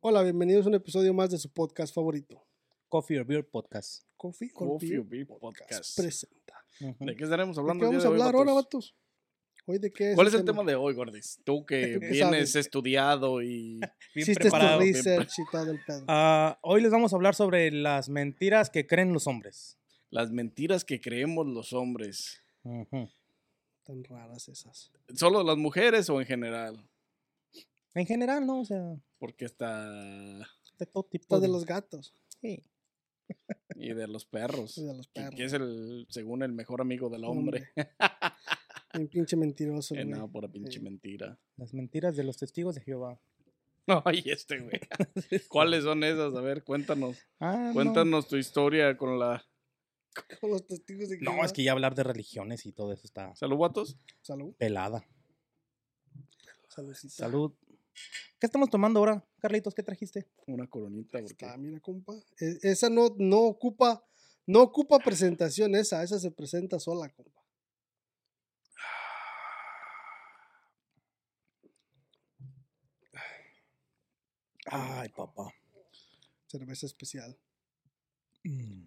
Hola, bienvenidos a un episodio más de su podcast favorito. Coffee or Beer Podcast. Coffee, or Coffee Beer or Beer Podcast. presenta. ¿De qué estaremos ¿De hablando? qué el vamos a de hoy, hablar ahora, vatos? vatos? Hoy de qué es ¿Cuál es el tema de hoy, Gordis? Tú que ¿Qué vienes estudiado y... Bien Hiciste tu preparado. bien research y todo el pedo. Ah, hoy les vamos a hablar sobre las mentiras que creen los hombres. Las mentiras que creemos los hombres. Tan raras esas. ¿Solo las mujeres o en general? En general, ¿no? O sea, Porque está... de todo tipo. Estas de los gatos Sí. Y de los perros. y de los que- perros. Que es el, según el mejor amigo del hombre. Un pinche mentiroso, Eh, güey. no, pura pinche Sí. mentira. Las mentiras de los testigos de Jehová. Ay, este güey. ¿Cuáles son esas? A ver, cuéntanos. Ah, no. Cuéntanos tu historia con la... Con los testigos de No, Jehová. es que ya hablar de religiones y todo eso está ¿Salud, vatos? Salud. pelada. Saludcita. Salud. ¿Qué estamos tomando ahora, Carlitos? ¿Qué trajiste? Una coronita, porque... Está, mira, compa. E- esa no, no ocupa, no ocupa presentación esa, esa se presenta sola, compa. Ay, papá. Cerveza especial. Mm.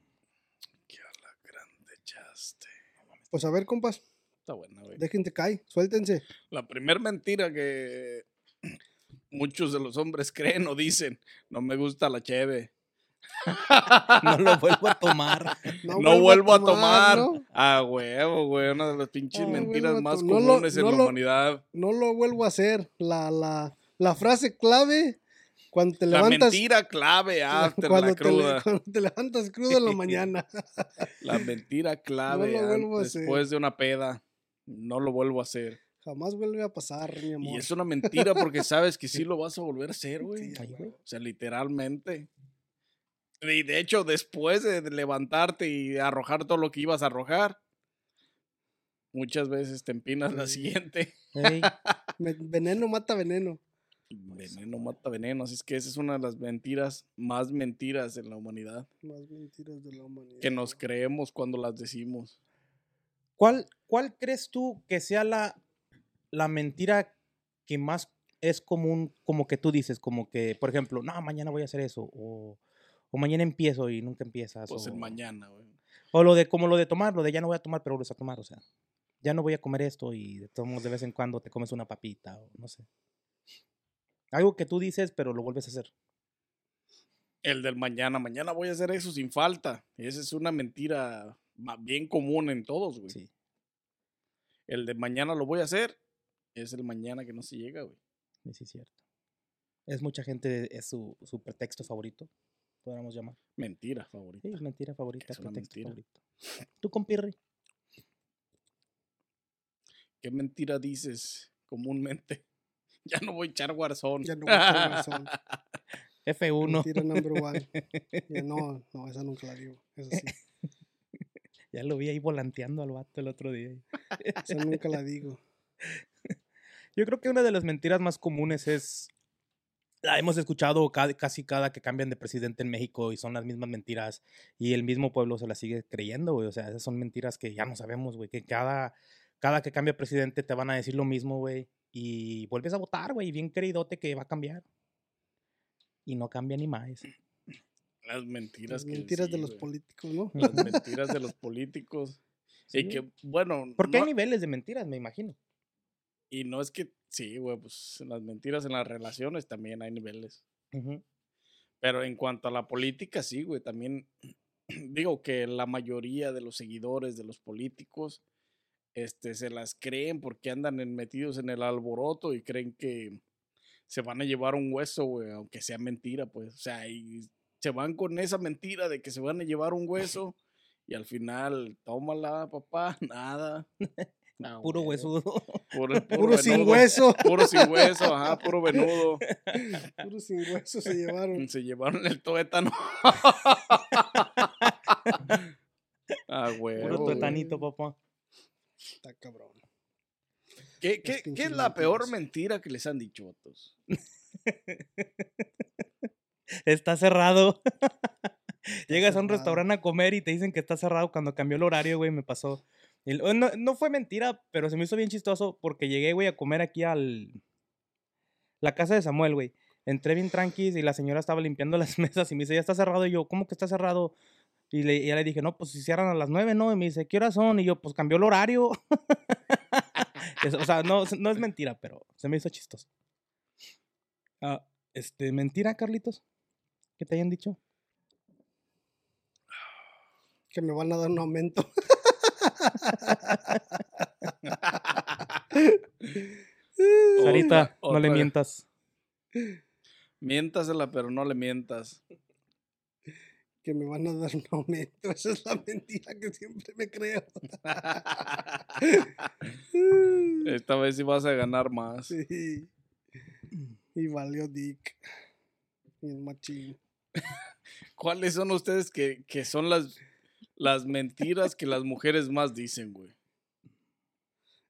¡Qué alacrán te echaste! Pues a ver, compas, Está buena, güey. déjense caer, suéltense. La primer mentira que muchos de los hombres creen o dicen, no me gusta la cheve. No lo vuelvo a tomar. No, vuelvo a tomar. ¿no? Ah, huevo, güey. Una de las pinches Ah, mentiras a más lo- comunes en no la lo- humanidad. No lo vuelvo a hacer. La, la, la frase clave cuando te La levantas. mentira clave after cuando, la te, le- cruda. cuando te levantas crudo en la mañana. La mentira clave lo vuelvo a hacer. después de una peda. No lo vuelvo a hacer. Jamás vuelve a pasar, mi amor. Y es una mentira porque sabes que sí lo vas a volver a hacer, güey. Sí. O sea, literalmente. Y de hecho, después de levantarte y arrojar todo lo que ibas a arrojar, muchas veces te empinas la siguiente. Veneno mata veneno. Veneno mata veneno. Así es que esa es una de las mentiras más mentiras en la humanidad. Más mentiras de la humanidad. Que nos creemos cuando las decimos. ¿Cuál, ¿Cuál crees tú que sea la, la mentira que más es común, como que tú dices, como que, por ejemplo, no, mañana voy a hacer eso, o, o mañana empiezo y nunca empiezas. Pues el o, mañana, güey. o lo de, como lo de tomar, lo de ya no voy a tomar, pero vuelves a tomar, o sea, ya no voy a comer esto y de todos de vez en cuando te comes una papita, o no sé. Algo que tú dices, pero lo vuelves a hacer. El del mañana. Mañana voy a hacer eso sin falta. Esa es una mentira bien común en todos, güey. Sí. El de mañana lo voy a hacer es el mañana que no se llega, güey. Sí, sí, es cierto. Es mucha gente, es su, su pretexto favorito, podríamos llamar. Mentira favorita. Sí, es mentira favorita, Es pretexto mentira. favorito. ¿Tú, compirri? ¿Qué mentira dices comúnmente? Ya no voy a echar Warzone. Ya no voy a echar Warzone. F1. Mentira number one. Ya no, no, esa nunca la digo. Esa sí. Ya lo vi ahí volanteando al vato el otro día. Esa nunca la digo. Yo creo que una de las mentiras más comunes es. La hemos escuchado ca- casi cada que cambian de presidente en México y son las mismas mentiras y el mismo pueblo se las sigue creyendo, güey. O sea, esas son mentiras que ya no sabemos, güey. Que cada, cada que cambia presidente te van a decir lo mismo, güey. Y vuelves a votar, güey. Bien queridote que va a cambiar. Y no cambia ni más. Las mentiras Las que mentiras de los políticos, ¿no? Las mentiras de los políticos. Sí, y que, bueno. Porque hay niveles de mentiras, me imagino. Y no es que, sí, güey, pues en las mentiras en las relaciones también hay niveles. Pero en cuanto a la política, sí, güey, también digo que la mayoría de los seguidores de los políticos este, se las creen porque andan en- metidos en el alboroto y creen que se van a llevar un hueso, güey, aunque sea mentira, pues. O sea, y se van con esa mentira de que se van a llevar un hueso y al final, tómala, papá, nada. Ah, Puro huesudo. Puro, Puro sin hueso. Puro sin hueso, ajá, puro venudo. Puro sin hueso se llevaron. Se llevaron el tuétano. ah, Puro güey. tuetanito, papá. Está cabrón. ¿Qué, qué, qué es la peor mentira que les han dicho, vatos? Está cerrado. Llegas a un restaurante a comer y te dicen que está cerrado cuando cambió el horario, güey, me pasó. No, no fue mentira, pero se me hizo bien chistoso porque llegué, güey, a comer aquí al... La casa de Samuel, güey. Entré bien tranquis y la señora estaba limpiando las mesas y me dice, ya está cerrado. Y yo, ¿cómo que está cerrado? Y, le, ya le dije, no, pues si cierran a las nueve, ¿no? Y me dice, ¿qué horas son? Y yo, pues cambió el horario. O sea, no, no es mentira, pero se me hizo chistoso. Ah, este, ¿mentira, Carlitos? ¿Qué te hayan dicho? Que me van a dar un aumento. Sarita, no le mientas. Miéntasela, pero no le mientas. Que me van a dar un aumento. Esa es la mentira que siempre me creo. Esta vez sí vas a ganar más. Sí. Y valió Dick. Y el machín. ¿Cuáles son ustedes que, que son las, las mentiras que las mujeres más dicen, güey?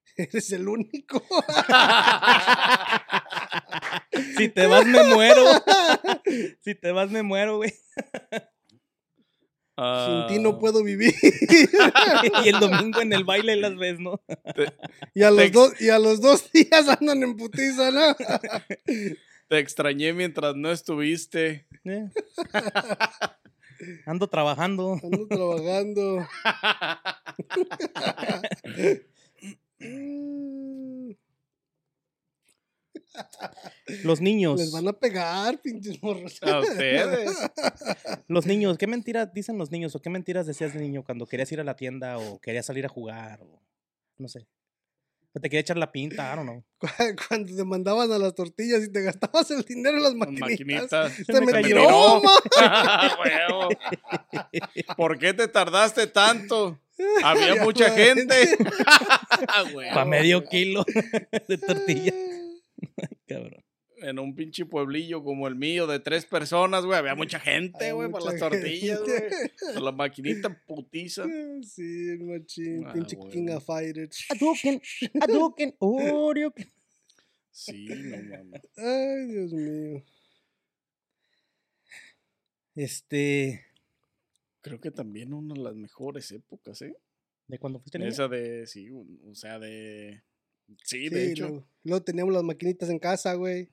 Eres el único. Si te vas, me muero. Si te vas, me muero, güey. Sin ti Ah, no puedo vivir. Y el domingo en el baile las ves, ¿no? Y a los, dos, y a los dos días andan en putiza, ¿no? Te extrañé mientras no estuviste. Eh. Ando trabajando. Ando trabajando. Los niños. Les van a pegar, pinches morros. A ustedes. Los niños. ¿Qué mentiras dicen los niños? ¿O qué mentiras decías de niño cuando querías ir a la tienda o querías salir a jugar? O no sé. O te quería echar la pinta, I don't know. Cu- Cuando te mandaban a las tortillas y te gastabas el dinero en las Las maquinitas. maquinitas. Te me me tiró. ¿Por qué te tardaste tanto? Había mucha gente. Para medio kilo de tortilla. Cabrón. En un pinche pueblillo como el mío de tres personas, güey. Había mucha gente, güey, para las tortillas, güey. Para La maquinita putiza. Sí, el machín. Ah, pinche. King of Fighters. Hadouken, Hadouken, Oriuken. Sí, no mames. Ay, Dios mío. Este. Creo que también una de las mejores épocas, ¿eh? ¿De cuando fuiste niño? Esa de, sí, o sea, de... Sí, Sí, de hecho. luego, luego teníamos las maquinitas en casa, güey.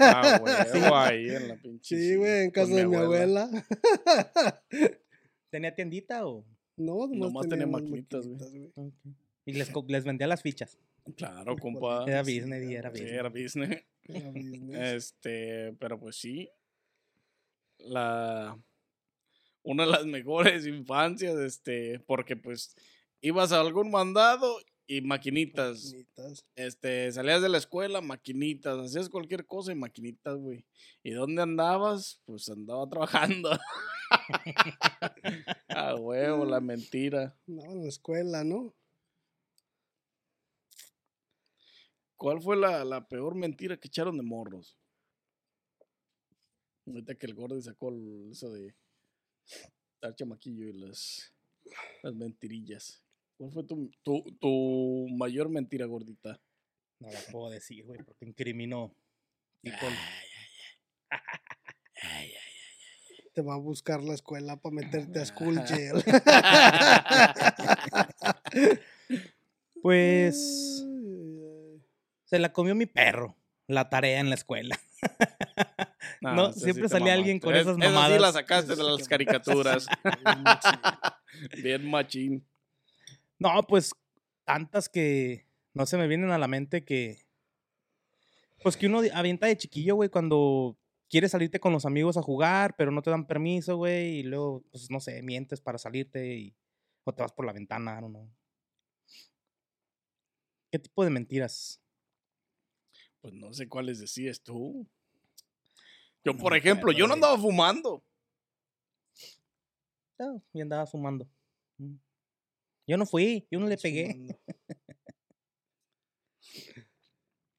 Ah, huevo, ahí en la pinche. Sí, güey, en casa de mi abuela. ¿Tenía tiendita o.? no, nomás, Nomás tenía maquinitas, güey. güey. Y les, les vendía las fichas. Claro, compa. Era business y era Sí, business. era business. Era business. Este, pero pues sí. La. Una de las mejores infancias, este, porque pues ibas a algún mandado y maquinitas. Maquinitas. Este, salías de la escuela, maquinitas, hacías cualquier cosa y maquinitas, güey. ¿Y dónde andabas? Pues andaba trabajando. A huevo, la mentira. No, en la escuela, ¿no? ¿Cuál fue la, la peor mentira que echaron de morros? Ahorita que el gordo sacó el- eso de dar chamaquillo y las, las mentirillas. ¿Cuál fue tu, tu, tu mayor mentira, gordita? No la puedo decir, güey, porque incriminó. people. Te va a buscar la escuela para meterte a school jail. Pues. Ay, ay, Se la comió mi perro. La tarea en la escuela. No, sí siempre te salía alguien con Es- esas Esa sí mamadas. la sacaste de sí las caricaturas. ay, machín. Bien machín. No, pues tantas que no se me vienen a la mente que. Pues que uno avienta de chiquillo, güey, cuando quieres salirte con los amigos a jugar, pero no te dan permiso, güey, y luego, pues no sé, mientes para salirte y, o te vas por la ventana, know. ¿Qué tipo de mentiras? Pues no sé cuáles decías tú. Yo, por ejemplo, yo no andaba fumando. Ah, y andaba fumando. Mm. Yo no fui, yo no le pegué.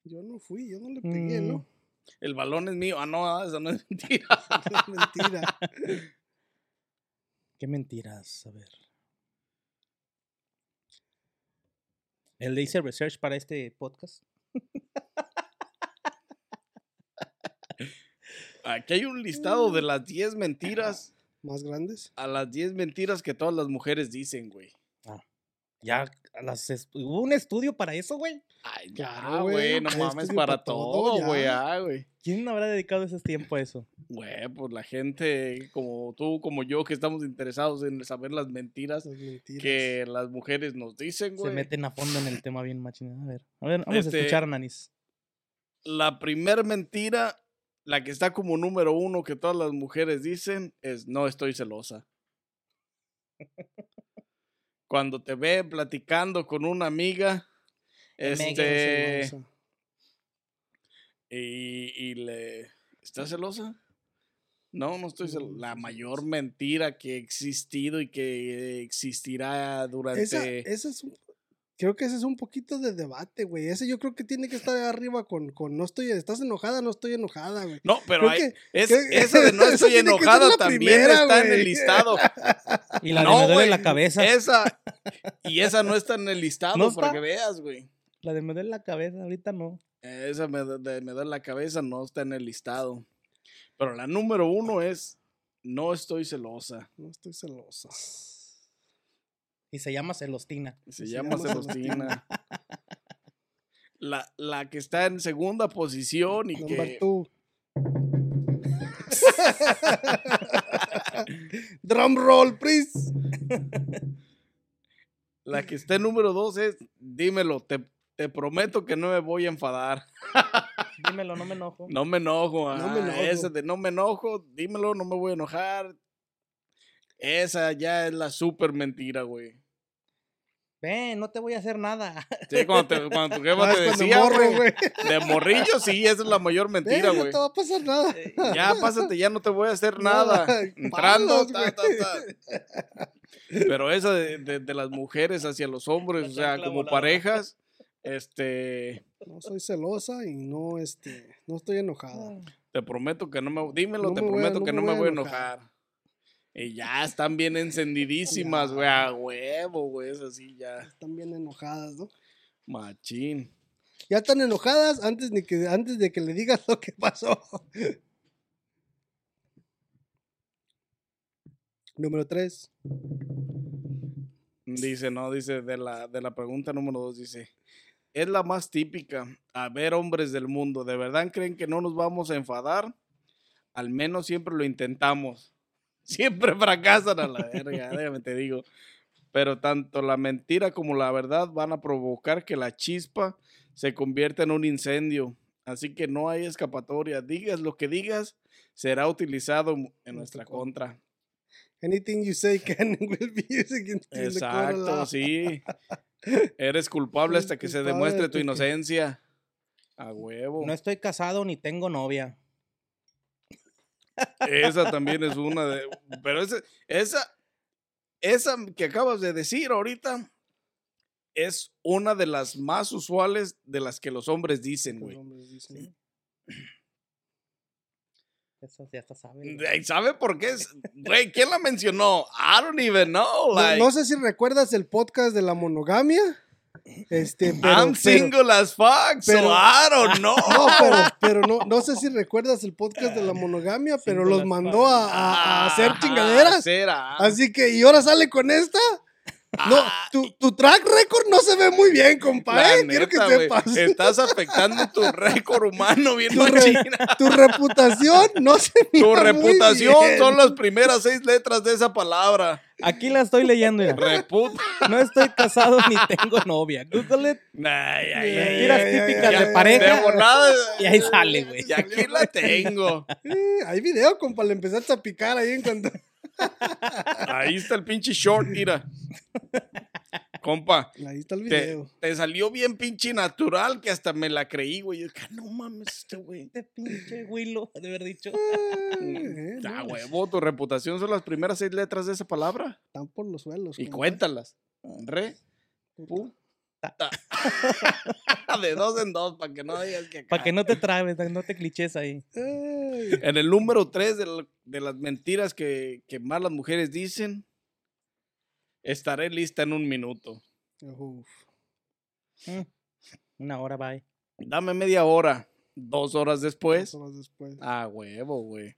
Yo no fui, yo no le pegué, Mm, ¿no? El balón es mío. Ah, no, eso no es mentira. Mentira. ¿Qué mentiras? A ver. ¿El le hice research para este podcast? Aquí hay un listado de las 10 mentiras Más grandes. a las 10 mentiras que todas las mujeres dicen, güey. Ya, las ¿hubo un estudio para eso, güey? Ay, ya, güey, no mames para pa' todo, güey, ah. ¿Quién habrá dedicado ese tiempo a eso? Güey, pues la gente como tú, como yo, que estamos interesados en saber las mentiras Las mentiras. que las mujeres nos dicen, Se güey. meten a fondo en el tema bien machina. A ver, a ver, vamos Este- a escuchar a Nanis. La primer mentira, la que está como número uno que todas las mujeres dicen, es no estoy celosa. Cuando te ve platicando con una amiga, este, y, y le, ¿estás celosa? No, no estoy celosa. La mayor mentira que ha existido y que existirá durante... Esa, esa es un- creo que ese es un poquito de debate, güey. Ese yo creo que tiene que estar arriba con, con no estoy, estás enojada, no estoy enojada, güey. No, pero hay- que- es, creo que- esa de no estoy enojada también primera, está en el listado. Y la de no, me duele la cabeza. Esa, y esa no está en el listado ¿No para que veas, güey. La de me duele la cabeza, ahorita no. Esa me, de- me da la cabeza, no está en el listado. Pero la número uno es, no estoy celosa. No estoy celosa. Y se llama Celostina. Se, Se llama llama Celostina. La, la que está en segunda posición y Number que... two. Drum roll, please. La que está en número dos es, dímelo, te, te prometo que no me voy a enfadar. Dímelo, no me enojo. No me enojo. No me ah, enojo. Esa de no me enojo, dímelo, no me voy a enojar. Esa ya es la súper mentira, güey. Ven, no te voy a hacer nada. Sí, cuando, te- cuando tu jefa te decía, morro, güey, de morrillo, sí, esa es la mayor Eh, mentira, no güey. te va a pasar nada. Ya, pásate, ya no te voy a hacer Nada, nada. Entrando, palos, ta, ta, ta. Pero esa de, de- de las mujeres hacia los hombres, o sea, como parejas, este, No soy celosa y no, este, no estoy enojada. te prometo que no me, dímelo, No te me voy a- prometo no que me no me voy a enojar. Y ya están bien encendidísimas, güey, a huevo, güey, es así ya, Están bien enojadas, ¿no? machín. Ya están enojadas antes, de que, antes de que le digas lo que pasó. Número 3. Dice, no, dice, de la, de la pregunta número dos, dice, es la más típica. A ver, hombres del mundo, ¿de verdad creen que no nos vamos a enfadar? Al menos siempre lo intentamos. Siempre fracasan a la verga, déjame te digo. Pero tanto la mentira como la verdad van a provocar que la chispa se convierta en un incendio. Así que no hay escapatoria. Digas lo que digas, será utilizado en nuestra contra. Anything you say can will be used against you Exacto, sí. Eres culpable hasta que se demuestre tu que- inocencia. A huevo. No estoy casado ni tengo novia. Esa también es una de. Pero esa, esa, esa que acabas de decir ahorita es una de las más usuales de las que los hombres dicen, güey. Eso ya está sabe. Ay, ¿Sabe por qué? es? Güey, ¿quién la mencionó? I don't even know. No, Like, no sé si recuerdas el podcast de la monogamia. Este, pero, I'm pero- single as fuck, so pero- I don't know. No, pero, pero no, no sé si recuerdas el podcast de la monogamia, pero Single los mandó a, a- a hacer Ah, chingaderas. será. Así que, y ahora sale con esta. No, tu, tu track record no se ve muy bien, compa, La ¿eh? Quiero que sepas. Estás afectando tu récord humano bien Tu, re- tu reputación no se mira Tu muy reputación bien. son las primeras seis letras de esa palabra. Aquí la estoy leyendo. mira. Reputa. No estoy casado ni tengo novia. Google it. Ay, ay, ay, Mentiras ay, típicas de pareja. De volada. Y ahí sale, güey. Y aquí la tengo. Hay video, compa, le empezaste a picar ahí en cuanto... Ahí está el pinche short, mira. Compa, Ahí está el te, video. te salió bien pinche natural que hasta me la creí, güey. Yo dije, "Ah, no mames, este güey. Este pinche Willow, de haber dicho. Eh, Ya, no, huevo, tu reputación son las primeras seis letras de esa palabra. Están por los suelos. Y compa. cuéntalas. Re. Pu. Ta. De dos en dos, para que no digas que. Para que no te trabes, no te cliches ahí. En el número tres de, las mentiras que, que más las mujeres dicen, estaré lista en un minuto. uf. Mm, Una hora, bye. Dame media hora. Dos horas después. Dos horas después. Ah, huevo, güey.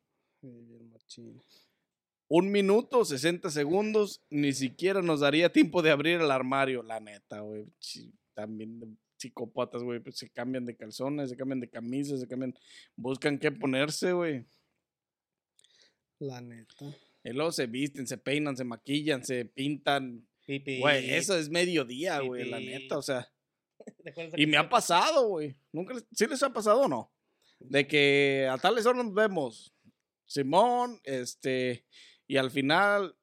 Un minuto, 60 segundos, ni siquiera nos daría tiempo de abrir el armario, la neta, güey. También psicópatas, güey, pues se cambian de calzones, se cambian de camisas, se cambian, buscan qué ponerse, güey. La neta. Y luego se visten, se peinan, se maquillan, se pintan. Güey, eso es mediodía, güey, la neta, o sea. ¿Recuerdas Y me ha pasado, güey. ¿Nunca les, ¿Sí les ha pasado o no? De que a tales horas nos vemos. Simón, este, y al final,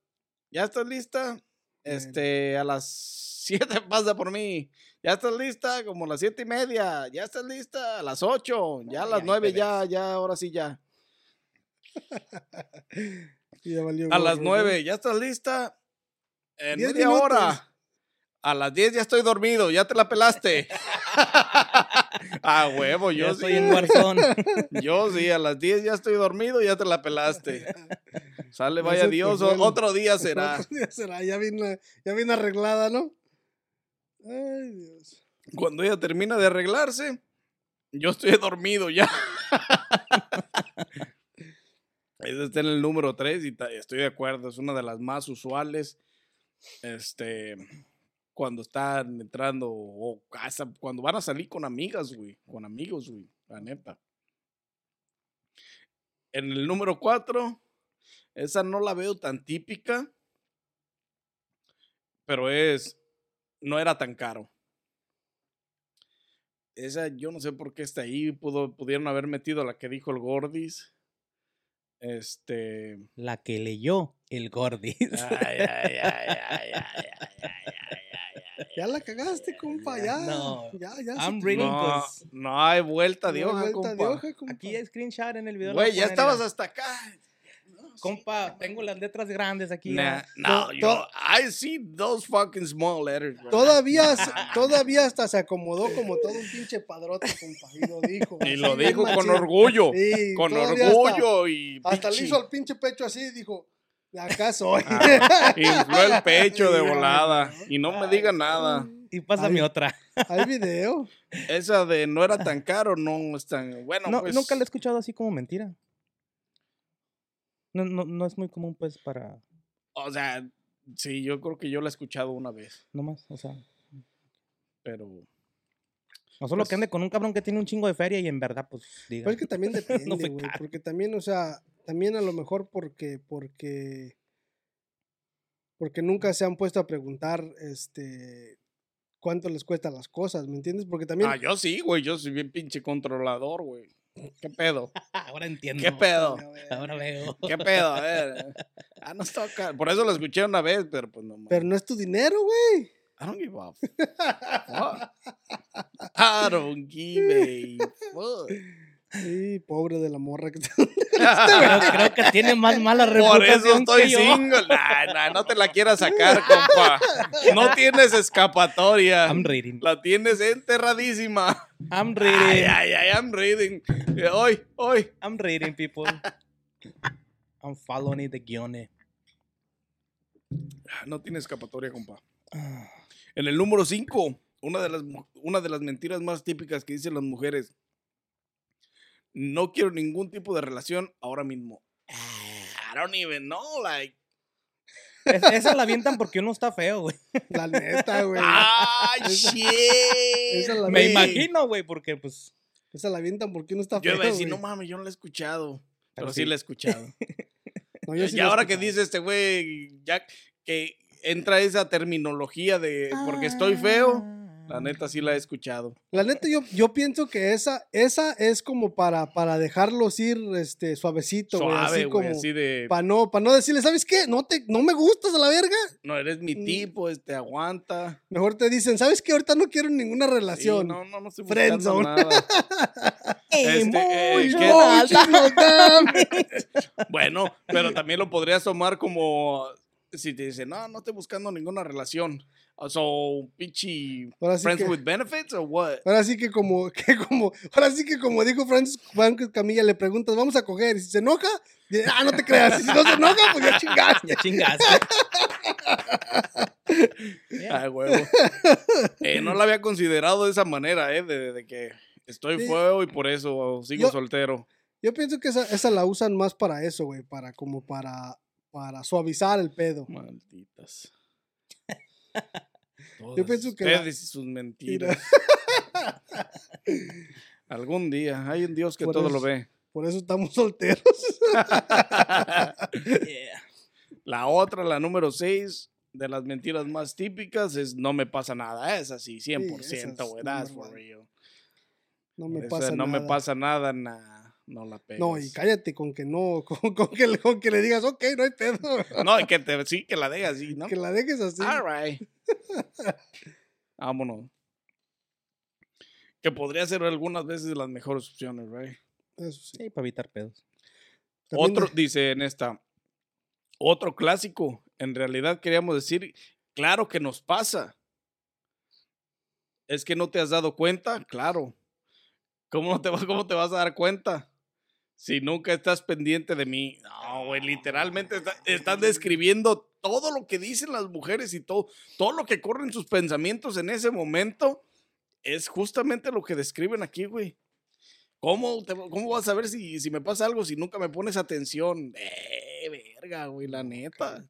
¿ya estás lista? Este, a las 7 pasa por mí. ¿Ya estás lista? Como a las siete y media. ¿Ya estás lista? A las 8. Ya a las ahí 9, te ya, ya, ahora sí ya. Ya valió A las gorro, ¿no? 9, ¿ya estás lista? En Diez media minutos. hora. A las 10 ya estoy dormido, ya te la pelaste. ah, huevo, yo estoy sí. en Warzone. Yo sí, a las 10 ya estoy dormido, ya te la pelaste. Sale, Ya vaya se te Dios, fue o- el- otro día será. Otro día será. Ya viene, ya viene arreglada, ¿no? Ay, Dios. Cuando ella termina de arreglarse, yo estoy dormido ya. Ese está en el número 3 y estoy de acuerdo, es una de las más usuales. Este, cuando están entrando o casa, cuando van a salir con amigas, güey, con amigos, güey, la neta. En el número 4, esa no la veo tan típica, pero es, no era tan caro. Esa yo no sé por qué está ahí, pudo, pudieron haber metido la que dijo el Gordis. Este. La que leyó el Gordis. Ya la cagaste, compa, ya. No. Ya, ya. I'm reading no, no hay vuelta de no hoja, vuelta compa. De hoja, compa. Aquí hay screenshot en el video. Güey, ya estabas hasta acá. Compa, tengo las letras grandes aquí. Nah, no, yo, I see those fucking small letters. bro. Todavía, todavía hasta se acomodó como todo un pinche padrote, compa. Y lo dijo. Y lo dijo con orgullo. Sí, con todavía hasta- orgullo y. Hasta le hizo al pinche pecho así y dijo, de acá soy. Ah, infló el pecho de volada. Y no me diga nada. Y pásame Ay. otra. Hay video. Esa de no era tan caro, no es tan. Bueno, No, pues. nunca la he escuchado así como mentira. No, no, no es muy común, pues, para. O sea, sí, yo creo que yo la he escuchado una vez. Nomás, o sea. Pero. No solo Pues- que ande con un cabrón que tiene un chingo de feria y en verdad, pues, diga. Pero es que también depende, No güey. porque también, o sea, también a lo mejor porque, porque, porque nunca se han puesto a preguntar, este, cuánto les cuestan las cosas, ¿me entiendes? Porque también, Ah, yo sí, güey. Yo soy bien pinche controlador, güey. ¿Qué pedo? Ahora entiendo. ¿Qué pedo? Ahora veo. ¿Qué pedo? A ver. Ah, no está acá. Por eso lo escuché una vez, pero pues no mames. pero no es tu dinero, güey. I don't give a fuck. I don't give a fuck. Sí, pobre de la morra que te... Creo, creo que tiene más mala Por eso reputación estoy que yo. single. Nah, nah, no te la quieras sacar, compa. No tienes escapatoria. I'm reading. La tienes enterradísima. I'm reading. ay, ay, I'm reading. Eh, Hoy, hoy. I'm reading, people. I'm following the guiones. No tiene escapatoria, compa. En el número 5, una, de las mu- una de las mentiras más típicas que dicen las mujeres. No quiero ningún tipo de relación ahora mismo. I don't even know, like. Es- esa la avientan porque uno está feo, güey. La neta, güey. ¡Ay, Esa- shit! esa la Me imagino, güey, porque pues. Esa la avientan porque uno está Yo feo. iba a decir, no mames, yo no la he escuchado. Pero, Pero sí. sí. la he escuchado. No, yo sí y ahora que dice este güey, ya que entra esa terminología de porque estoy feo, la neta sí la he escuchado. La neta, yo, yo pienso que esa, esa es como para, para dejarlos ir este, suavecito, güey. Suave, Así güey, como. así de, Para no, pa no decirle, ¿sabes qué? No, te, no me gustas a la verga. no eres mi Mm. tipo, este, aguanta. Mejor te dicen, ¿sabes qué? Ahorita no quiero ninguna Sí, relación. no, no, no estoy buscando nada. Este, eh, ¿qué-. Bueno, pero también lo podrías tomar como si te dicen, no, no estoy buscando ninguna relación. O so, sí friends que- with benefits o what? Ahora sí que como, que como, ahora sí que como dijo Francis Franco Camilla, le preguntas, vamos a coger, y si se enoja, ah, no te creas, y si no se enoja, pues ya chingaste. Ya chingaste. Ay, huevo. Eh, no la había considerado de esa manera, ¿eh? De, de que estoy Sí. feo y por eso sigo Yo- soltero. Yo pienso que esa, esa la usan más para eso, güey, para como para, para suavizar el pedo. Malditas. Yo pienso que la- Ustedes y sus mentiras. Algún día. Hay un Dios que Por todo lo ve. Por eso estamos solteros. La otra, la número 6 de las mentiras más típicas es no me pasa nada. Esa sí, 100%, esa es güey. That's number for real. No me Esa pasa no nada. me pasa nada, nah, no la pegas. No, y cállate con que no, con, con que, le- con que le digas, ok, no hay pedo. No, y que te, sí, que la dejas así, ¿no? Que la dejes así. All right. Vámonos. Que podría ser algunas veces las mejores opciones, right? Eso sí. Sí, para evitar pedos. También Otro, de- dice en esta, otro clásico. En realidad queríamos decir, claro que nos pasa. Es que no te has dado cuenta, claro. ¿Cómo, no te, va- cómo te vas a dar cuenta? Si nunca estás pendiente de mí. No, güey, literalmente está- están describiendo todo lo que dicen las mujeres y todo, todo lo que corre en sus pensamientos en ese momento. Es justamente lo que describen aquí, güey. ¿Cómo, te- ¿Cómo vas a ver si, si me pasa algo si nunca me pones atención? Eh, verga, güey, la neta.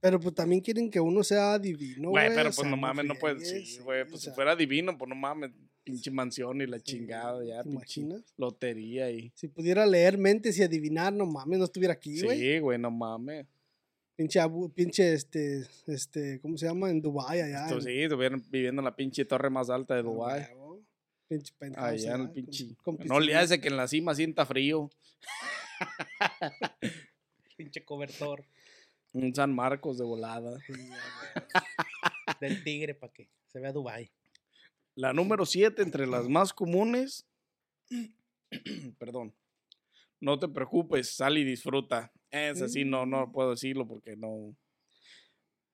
Pero pues también quieren que uno sea divino, Güey, güey. pero pues no mames, no puedes. Sí, güey, pues si fuera divino, pues no mames, pinche mansión y la Sí, chingada, ya, ¿te pinche imaginas? lotería y. Si pudiera leer mentes y adivinar, no mames, no estuviera aquí, güey. Sí, güey, no mames. Pinche, pinche, este, este, ¿cómo se llama? En Dubái, allá. Esto en- sí, estuvieran viviendo en la pinche torre más alta de a Dubái. Pinche penthouse Allá en el pinche. con No le hace que en la cima sienta frío. Pinche cobertor Un San Marcos de volada. Sí, a del tigre para que se vea Dubai. La número 7 entre las más comunes. Perdón. No te preocupes, sal y disfruta. Es así, no, no puedo decirlo porque no.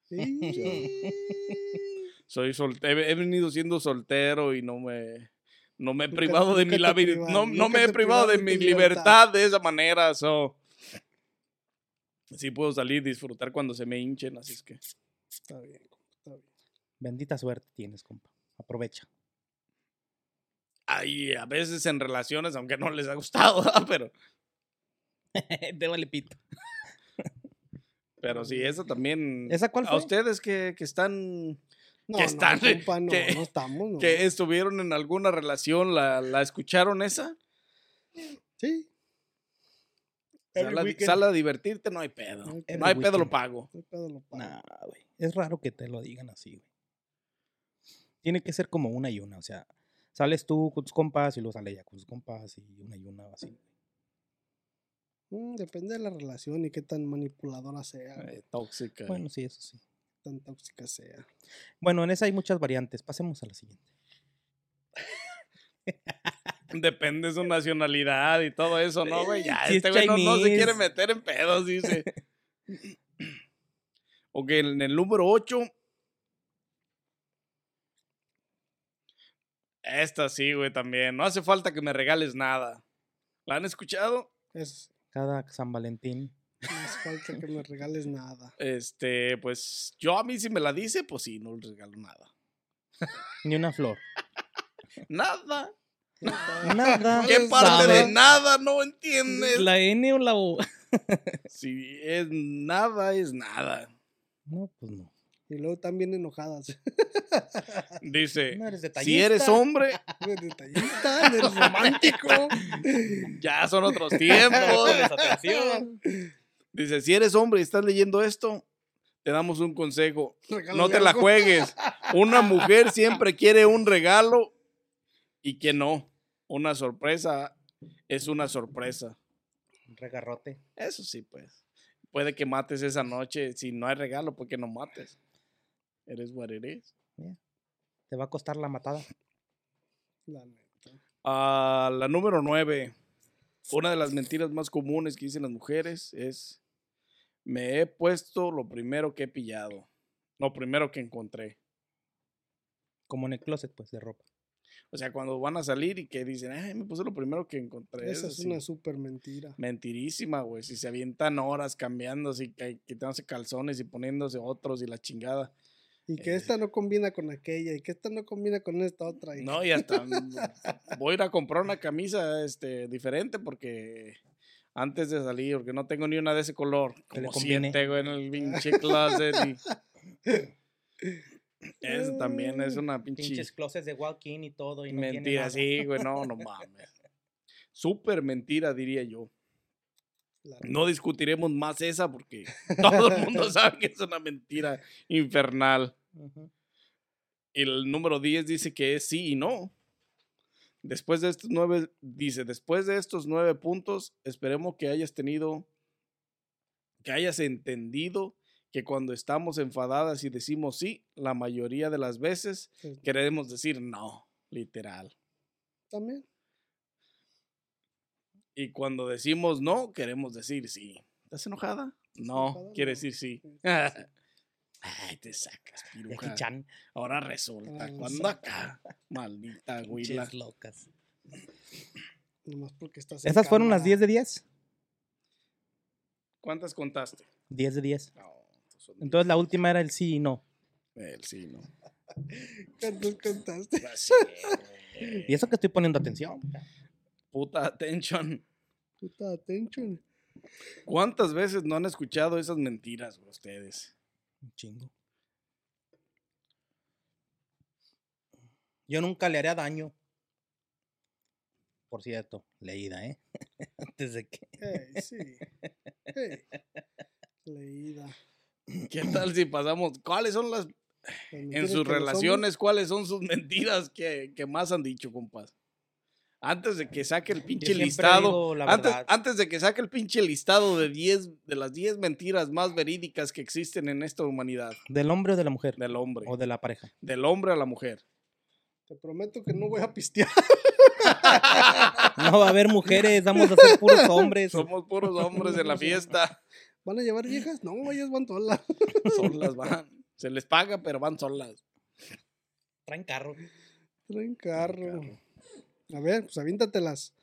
Sí. Soy soltero. He venido siendo soltero y no me. No me he Nunca- privado de mi no, no me he privado de mi libertad. libertad. de esa manera. So. Sí puedo salir y disfrutar cuando se me hinchen, así es que. Está bien, compa, está bien. Bendita suerte tienes, compa. Aprovecha. Ay, a veces en relaciones, aunque no les ha gustado, ¿verdad? pero. Te vale pito. Pero sí, eso también. ¿Esa cuál A fue? ustedes que, que están. No, Que no, están- compa, no, que- no estamos, no. que estuvieron en alguna relación, ¿la, la escucharon esa? Sí, Sal a, a divertirte, no hay pedo. No hay pedo. Lo pago. no hay pedo, lo pago. Nah, güey. Es raro que te lo digan así, güey. Tiene que ser como una y una. O sea, sales tú con tus compas y luego sale ella con sus compas y una y una así. Mm, depende de la relación y qué tan manipuladora sea, Eh, tóxica. Bueno, sí, eso sí. tan tóxica sea. Bueno, en esa hay muchas variantes. Pasemos a la siguiente. Depende de su nacionalidad y todo eso, ¿no, güey? Ya, este güey no, no se quiere meter en pedos, dice. ok, en el número 8. Esta sí, güey, también. No hace falta que me regales nada. ¿La han escuchado? Es, Cada San Valentín. no hace falta que me regales nada. Este, pues yo a mí si me la dice, pues sí, no le regalo nada. Ni una flor. Nada. Nada. ¿Qué parte sabe. de nada no entiendes? ¿La N o la O? Si es nada, es nada. No, pues no. Y luego están bien enojadas. Dice, No eres si eres hombre, Eres detallista, eres romántico. ya son otros tiempos. Dice, si eres hombre y estás leyendo esto, te damos un consejo. No te la juegues. Una mujer siempre quiere un regalo y que no. Una sorpresa es una sorpresa. Un regarrote. Eso sí, pues. Puede que mates esa noche. Si no hay regalo, ¿por qué no mates? Eres what it is. Te va a costar la matada. La neta. Ah, la número nueve. Una de las mentiras más comunes que dicen las mujeres es: Me he puesto lo primero que he pillado. Lo primero que encontré. Como en el closet, pues, de ropa. O sea, cuando van a salir y que dicen, ay, me puse lo primero que encontré. Esa es una súper mentira. Mentirísima, güey. Si se avientan horas cambiándose y quitándose calzones y poniéndose otros y la chingada. Y que Eh. esta no combina con aquella, y que esta no combina con esta otra. y- No, y hasta mm, voy a ir a comprar una camisa este, diferente porque antes de salir, porque no tengo ni una de ese color. Como siete, güey, en el pinche closet. y- Eso también es una pinche Pinches closets de walk-in y todo. Y no mentira. Sí, güey, no, no mames. Súper mentira, diría yo. No discutiremos más esa porque todo el mundo sabe que es una mentira infernal. El número 10 dice que es sí y no. Después de estos nueve, dice, después de estos nueve puntos, esperemos que hayas tenido, que hayas entendido que cuando estamos enfadadas y decimos sí, la mayoría de las veces queremos decir no, literal. También. Y cuando decimos no, queremos decir sí. ¿Estás enojada? No, enojada? quiere No. decir sí. Ay, te sacas, piruja. Chan. Ahora resulta, cuando saca. acá, maldita güila. Locas. Nomás porque estás. en ¿Esas fueron las cámara. 10 de 10? ¿Cuántas contaste? 10 de 10. No, estos son Entonces la última era el sí y no. El sí, no. ¿Cuántos contaste? Y eso que estoy poniendo atención. Puta attention. Puta attention. ¿Cuántas veces no han escuchado esas mentiras ustedes? Un chingo. Yo nunca le haría daño. Por cierto, leída, ¿eh? Antes de que. Sí. Leída. ¿Qué tal si pasamos? ¿Cuáles son las, Las en sus relaciones, cuáles son sus mentiras que, que más han dicho, compas? Antes de que saque el pinche listado. Antes, de que saque el pinche listado de 10, de las 10 mentiras más verídicas que existen en esta humanidad. ¿Del hombre o de la mujer? Del hombre. O de la pareja. Del hombre a la mujer. Te prometo que no voy a pistear. No va a haber mujeres, vamos a ser puros hombres. Somos puros hombres en la fiesta. ¿Van a llevar viejas? No, ellas van solas. Solas van. Se les paga, pero van solas. Traen carro. Traen carro. A ver, pues aviéntate las,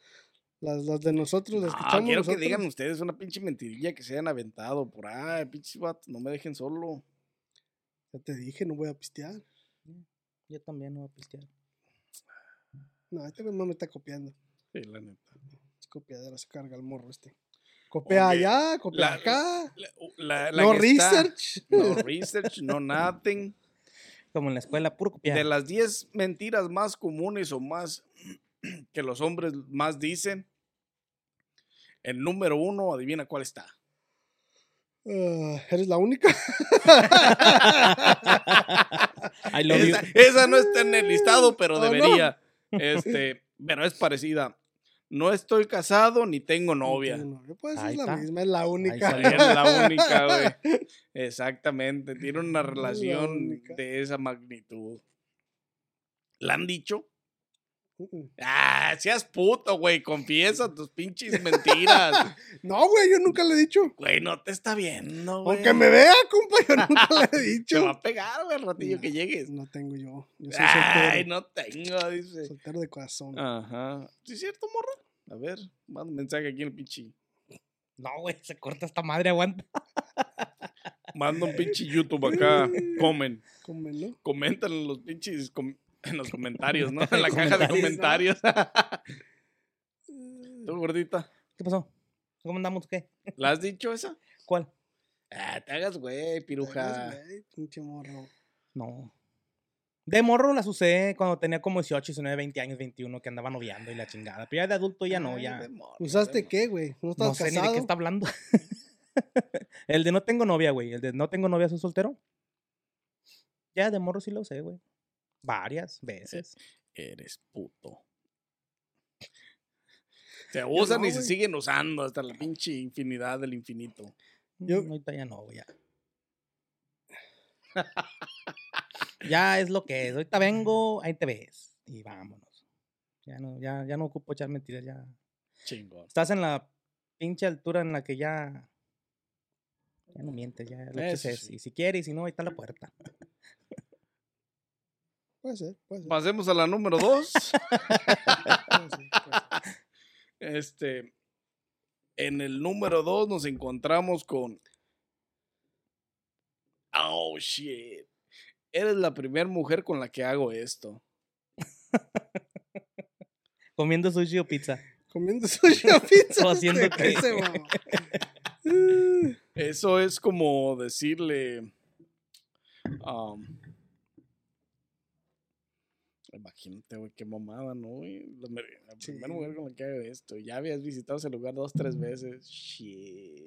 las, las de nosotros, las escuchamos quiero nosotros. que digan ustedes una pinche mentirilla que se hayan aventado por ahí, pinches vatos, no me dejen solo. Ya te dije, no voy a pistear. Yo también no voy a pistear. No, este no me está copiando. Sí, la neta. Es copiadera, se carga el morro este. Copia Oye, allá, copia la- acá. La- la- la no está- research. no research, no nothing. Como en la escuela, puro copiar. De las 10 mentiras más comunes o más que los hombres más dicen, el número uno, adivina cuál está. Ah, ¿Eres la única? I love you. Esa, esa no está en el listado, pero Oh, no. debería. Este, pero es parecida. No estoy casado ni tengo novia. No novia. Pues Ahí es la está. misma, es la única. Es la única, güey. Exactamente. Tiene una relación de esa magnitud. ¿La han dicho? Ah, seas puto, güey. Confiesa tus pinches mentiras. No, güey, yo nunca le he dicho. Güey, no te está viendo, güey. Aunque me vea, compa, yo nunca le he Te dicho. va a pegar, güey, el ratillo No, que llegues. No tengo yo. Yo soy Ay, soltero. no tengo, dice. Soltero de corazón. Ajá. ¿Sí es cierto, morra? A ver, manda un mensaje aquí en el pinche. No, güey, se corta esta madre, aguanta. Manda un pinche YouTube acá. Comen. Come, ¿no? Comentan en los pinches. com- en los comentarios, ¿no? En la caja de Comentarios. Tú, gordita. ¿Qué pasó? ¿Cómo andamos? ¿Qué? ¿La has dicho esa? ¿Cuál? Ah, te hagas güey, piruja. Güey, Pinche morro. No. De morro las usé cuando tenía como 18, 19, 20 años, 21, que andaba noviando y la chingada. Pero ya de adulto ya no, Ay, ya. morro, ¿Usaste qué, güey? ¿No No estabas sé ni de qué está hablando. el de no tengo novia, güey. El de no tengo novia, soy soltero. Ya de morro sí lo usé, güey. Varias veces. Eres puto. Se usan no, y se siguen usando hasta la pinche infinidad del infinito. Yo- Mm, Ahorita ya no, güey. Ya. ya es lo que es. Ahorita vengo, ahí te ves. Y vámonos. Ya no, ya, ya no ocupo echar mentiras, ya. Chingón. Estás en la pinche altura en la que ya. Ya no mientes, ya lo que Eso es. sí. Y si quieres, y si no, ahí está la puerta. Puede ser, puede ser. Pasemos a la número dos. este. En el número dos nos encontramos con. Oh shit. Eres la primera mujer con la que hago esto. Comiendo sushi o pizza. Comiendo sushi o pizza. O haciendo güey qué. Eso es como decirle. um, imagínate, güey, qué mamada, ¿no? güey? La, Sí. primera mujer con la que hago esto. Ya habías visitado ese lugar dos, tres veces. Shit.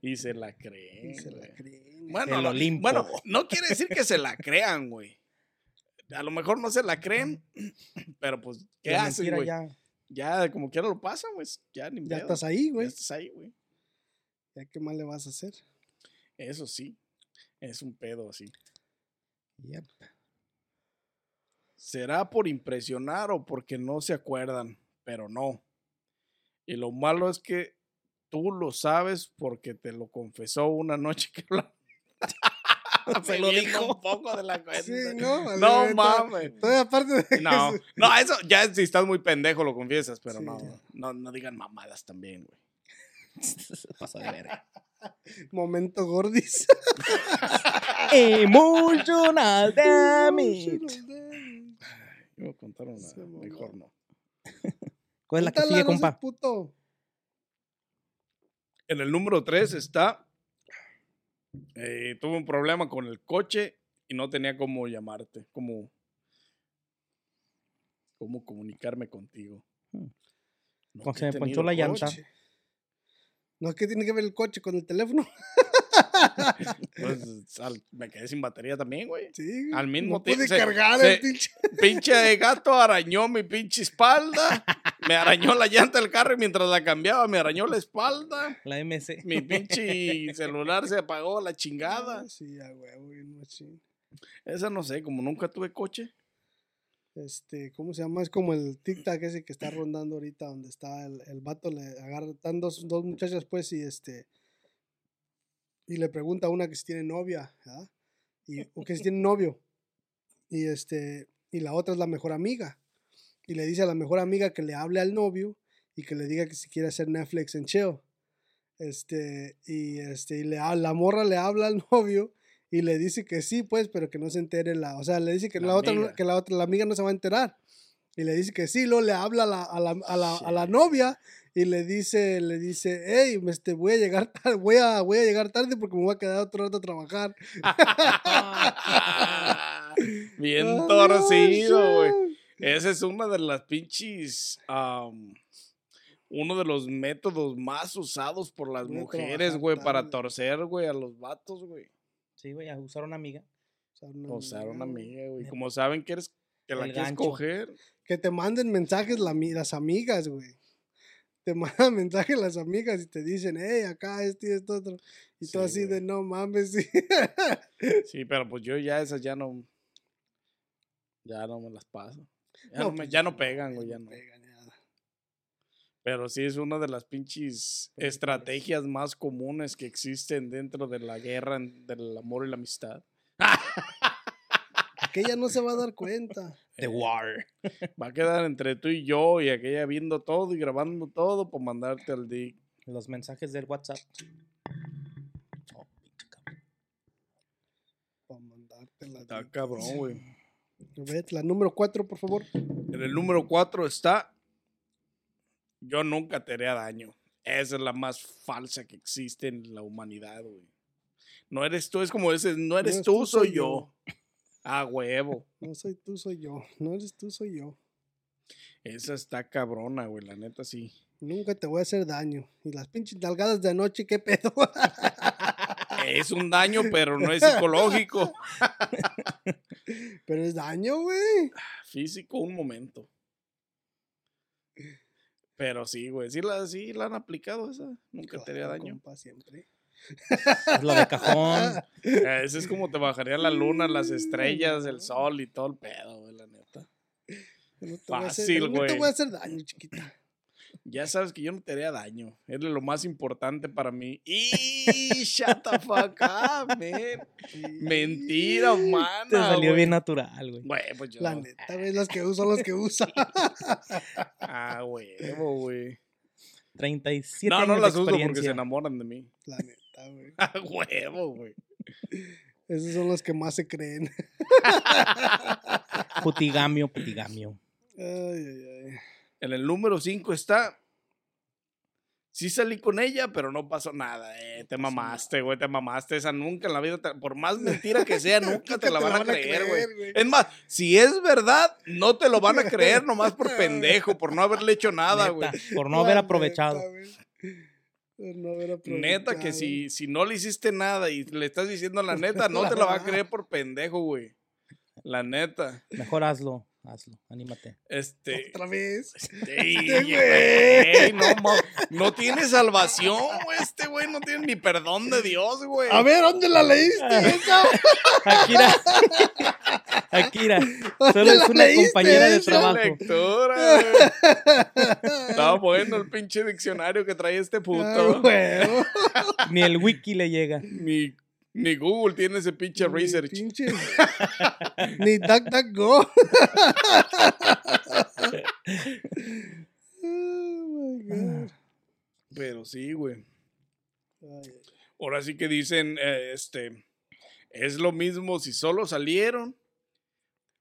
Y se la creen. y se la creen. Bueno, Olimpo. bueno, no quiere decir que se la crean, güey. A lo mejor no se la creen, pero pues, ¿qué La hacen, güey? ya. Ya, como quiera lo pasan, güey. Ya ni Ya estás ahí, Ya güey. estás ahí, güey. ¿Ya qué más le vas a hacer? Eso sí. Es un pedo así. Yep. Será por impresionar o porque no se acuerdan, pero no. Y lo malo es que tú lo sabes porque te lo confesó una noche que hablamos. Se lo dijo. un poco de la cuenta. Sí, no, vale, No mames. Todavía aparte de que No, se- no, eso ya si estás muy pendejo lo confiesas, pero Sí. no, no, no digan mamadas también, güey. Pasó de verga. momento gordis. Emotional damage. Yo voy a contar una, mejor no. ¿Cuál es la que sigue, compa? puto. En el número 3 está. eh, tuve un problema con el coche y no tenía cómo llamarte, cómo, cómo comunicarme contigo. Hmm. No, se me ponchó la llanta. coche. No, ¿qué tiene que ver el coche con el teléfono? Pues, al- me quedé sin batería también, güey. Sí. Al mismo no pude tiempo, se- cargar se- el pinche. Pinche gato arañó mi pinche espalda. Me arañó la llanta del carro y mientras la cambiaba me arañó la espalda. La MC. Mi pinche celular se apagó la chingada. Sí, a huevo, bien machín. Esa no sé, como nunca tuve coche. Este, ¿cómo se llama? Es como el tic-tac ese que está rondando ahorita, donde está el, el vato, le agarra, están dos, dos muchachas pues y este, y le pregunta a una que si tiene novia, ¿verdad? Y, o que si tiene novio, y este, y la otra es la mejor amiga, y le dice a la mejor amiga que le hable al novio y que le diga que si quiere hacer Netflix en chill. Este, y este, y le, la morra le habla al novio y le dice que sí, pues, pero que no se entere la, o sea, le dice que La la, otra, que la otra, la amiga no se va a enterar. Y le dice que sí, luego le habla a la, a la, a la, a la Shit. novia y le dice, le dice, hey, este, voy a llegar tarde, voy a, voy a llegar tarde porque me voy a quedar otro rato a trabajar. Bien Ah, torcido, güey. Esa es una de las pinches. am, uno de los métodos más usados por las Voy mujeres, güey, para torcer, güey, a los vatos, güey. Sí, güey, a usar una amiga. Sea, una amiga, güey. Como saben que eres. Que la quieres gancho. coger. Que te manden mensajes la las amigas, güey. Te mandan mensajes las amigas y te dicen, hey, acá esto y esto otro. Y tú Sí, así de, no mames, sí. Sí, pero pues yo ya esas ya no. Ya no me las paso. Ya no, No, me- pues ya no pegan, güey, ya no pegan, ya. Pero sí es una de las pinches estrategias más comunes que existen dentro de la guerra del amor y la amistad. Aquella no se va a dar cuenta. The War. Va a quedar entre tú y yo y aquella viendo todo y grabando todo por mandarte al dick. Los mensajes del WhatsApp. Oh. Para mandarte la Está dick. cabrón, güey. La número cuatro, por favor. En el número 4 está. Yo nunca te haré daño. Esa es la más falsa que existe en la humanidad, güey. No eres tú, es como ese, no eres tú, soy yo. Ah, huevo. No soy tú, soy yo. No eres tú, soy yo. Esa está cabrona, güey, la neta sí. Nunca te voy a hacer daño. Y las pinches nalgadas de anoche, ¿qué pedo? Es un daño, pero no es psicológico. Pero es daño, güey. Físico, un momento. Pero sí, güey, sí la, sí la han aplicado esa. Nunca te haría daño. compa, siempre. Es lo de cajón. Ese es como te bajaría la luna, las estrellas, el sol y todo el pedo, güey, la neta. No te voy a hacer- Fácil, No te güey. voy a hacer daño, chiquita. Ya sabes que yo no te haría daño. Es lo más importante para mí. Y shut the fuck up, man. Mentira, humana. Te salió güey. bien natural, güey. Güey, pues yo. La neta, güey, los que usan, los que usan. Ah, huevo, güey. 37 No, años no las uso porque se enamoran de mí. La neta, güey. Ah, huevo, güey. Esos son los que más se creen. Putigamio, putigamio. Ay, ay, ay. En el número 5 está. Sí salí con ella, pero no pasó nada. Eh, te mamaste, güey, te mamaste. Esa nunca en la vida, te- por más mentira que sea, nunca te la van a creer, güey. Es más, si es verdad, no te lo van a creer nomás por pendejo, por no haberle hecho nada, güey. Por no haber aprovechado. No haber Neta, que si, si no le hiciste nada y le estás diciendo la neta, no te la va a creer por pendejo, güey. La neta. Mejor hazlo, hazlo, anímate. Este. Otra vez. Este güey, no, ma- no tiene salvación, güey. Este güey no tiene ni perdón de Dios, güey. A ver, ¿dónde la leíste esa? Akira. Akira. Solo ¿Dónde es una leíste compañera de trabajo. Lectura, güey. Estaba bueno el pinche diccionario que trae este puto. Ni el wiki le llega. Ni, ni Google tiene ese pinche Ni research. pinche- Ni DuckDuckGo. oh my God. Pero sí, güey. Ahora sí que dicen, eh, este, es lo mismo si solo salieron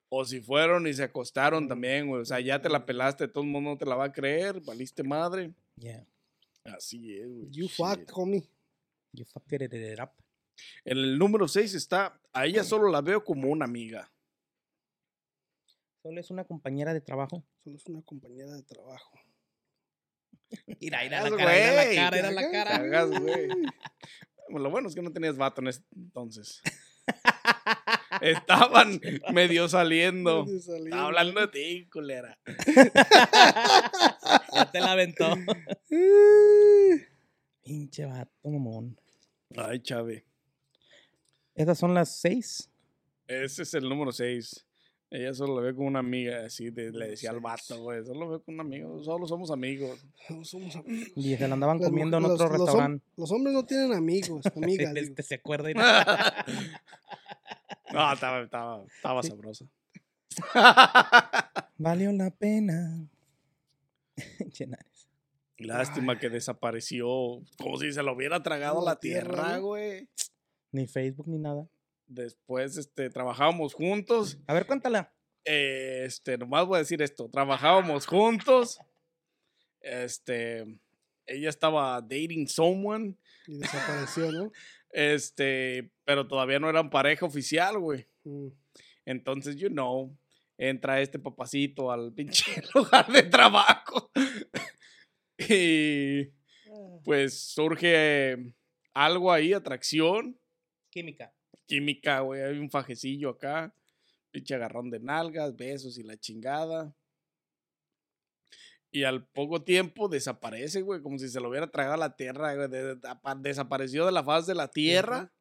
o si fueron y se acostaron también, güey. O sea, ya te la pelaste, todo el mundo no te la va a creer, valiste madre. Yeah. Así es, güey. You fucked, homie. You fucked it, it up. En el número 6 está, a ella solo la veo como una amiga. Solo es una compañera de trabajo. Solo es una compañera de trabajo. Mira, mira Cagas, la cara, mira la cara, mira la cara. Cagas, güey. Bueno, Lo bueno es que no tenías vato en ese entonces. Estaban medio saliendo. Medio saliendo. Estaba hablando de ti, culera. Ya te la aventó. Pinche vato, mamón. Ay, chave. Esas son las seis. Ese es el número 6. Ella solo la ve como una amiga, así de- le decía al vato, güey. Solo lo veo como un amigo, solo somos amigos. No somos amigos. Y se la andaban Las comiendo en otro los- hom- restaurante. Los hombres no tienen amigos, amigas. digo. Este se acuerda. y- No, estaba, estaba, estaba sabrosa. Valió la pena. Llenares. Lástima que desapareció, como si se lo hubiera tragado La la tierra, güey. Ni Facebook ni nada. Después, este, trabajábamos juntos. A ver, cuéntala. Eh, Este, nomás voy a decir esto. Trabajábamos juntos. Este, ella estaba dating someone. Y desapareció, ¿no? Este, pero todavía no eran pareja oficial, güey. Mm. Entonces, you know, entra este papacito al pinche lugar de trabajo. y pues surge algo ahí, atracción, Química. química, güey. Hay un fajecillo acá, pinche agarrón de nalgas, besos y la chingada. Y al poco tiempo desaparece, güey, como si se lo hubiera tragado a la tierra, güey. de- de- apa- desapareció de la faz de la tierra.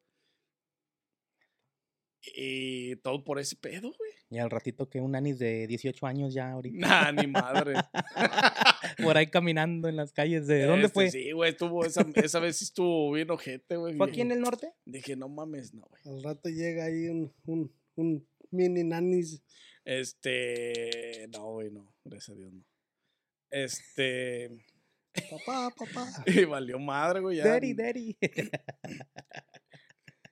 Y todo por ese pedo, güey. Y al ratito que un anis de 18 años ya ahorita. Nah, ni madre. Por ahí caminando en las calles de... ¿Dónde Este, fue? Sí, güey, estuvo esa, esa vez sí estuvo bien ojete, güey. ¿Fue aquí en el norte? Dije, no mames, no, güey. Al rato llega ahí un, un, un mini nanis. Este, no, güey, no, gracias a Dios, no. Este, Papá, papá. y valió madre, güey, ya. Daddy, daddy.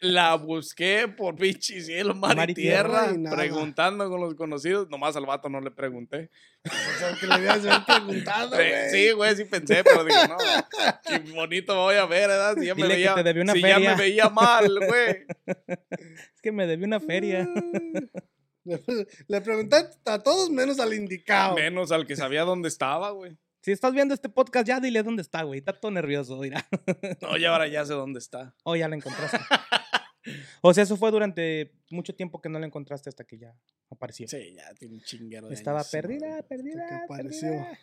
La busqué por pinche cielo, mar, Mar y tierra tierra, y nada. preguntando con los conocidos. Nomás al vato no le pregunté. O sea, que le haber preguntado, güey. Sí, güey, sí pensé, pero dije, no, qué bonito voy a ver, ¿verdad? Si ya me que veía, te una si ya feria. me veía mal, güey. Es que me debí una feria. Le, le pregunté a todos menos al indicado. Menos al que sabía dónde estaba, güey. Si estás viendo este podcast, ya dile dónde está, güey. Está todo nervioso, mira. No, ya ahora ya sé dónde está. Oh, ya la encontraste. O sea, eso fue durante mucho tiempo que no la encontraste hasta que ya apareció. Sí, ya tiene un chinguero de Estaba años, perdida, madre. perdida, apareció. perdida.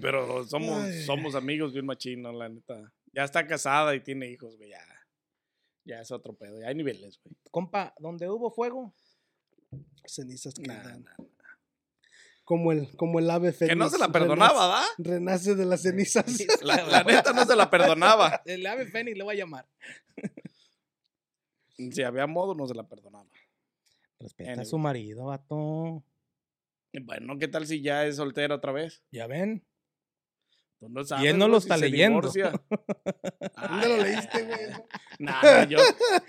Pero somos, Ay. somos amigos bien machino, la neta. Ya está casada y tiene hijos, güey, ya. Ya es otro pedo, ya hay niveles, güey. Compa, donde hubo fuego, Cenizas Nah, quedan. nah. Como el, como el ave fénix. Que no se la perdonaba, ¿da? Renace, renace de las cenizas. La, la neta no se la perdonaba. el ave Fénix le voy a llamar. Si había modo, no se la perdonaba. Respeta a su marido, vato. Bueno, ¿qué tal si ya es soltera otra vez? Ya ven. Tú no él no lo si está se leyendo. ¿Dónde lo leíste, güey? nah, yo,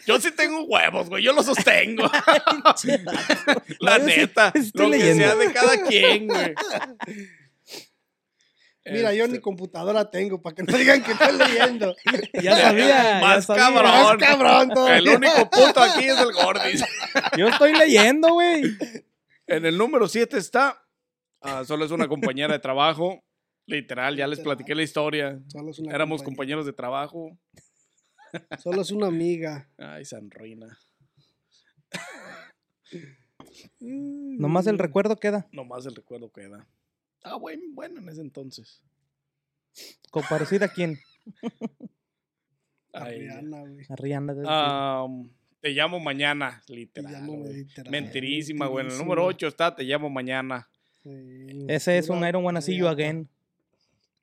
yo sí tengo huevos, güey. Yo los sostengo. La No, neta. sí lo que leyendo. sea de cada quien, güey. Mira, yo ni Este, computadora tengo para que no digan que estoy leyendo. Ya sabía. ya Más sabía. cabrón. Más cabrón todavía. El único punto aquí es el Gordis. Yo estoy leyendo, güey. En el número 7 está. ah, solo es una compañera de trabajo. Literal, ya les Literal. platiqué la historia. Solo es una Éramos compañera. compañeros de trabajo. Solo es una amiga. Ay, San Reina. Nomás el recuerdo queda. Nomás el recuerdo queda. Ah, bueno, bueno en ese entonces. Comparecida a quién? Ay, Rihanna, güey. A Rihanna. de- Ah, te llamo mañana, Te literal. llamo güey. Mediterráneo. Mentirísima, güey. En el número 8 está, te llamo mañana. Sí, Ese es un pura I don't wanna see you again.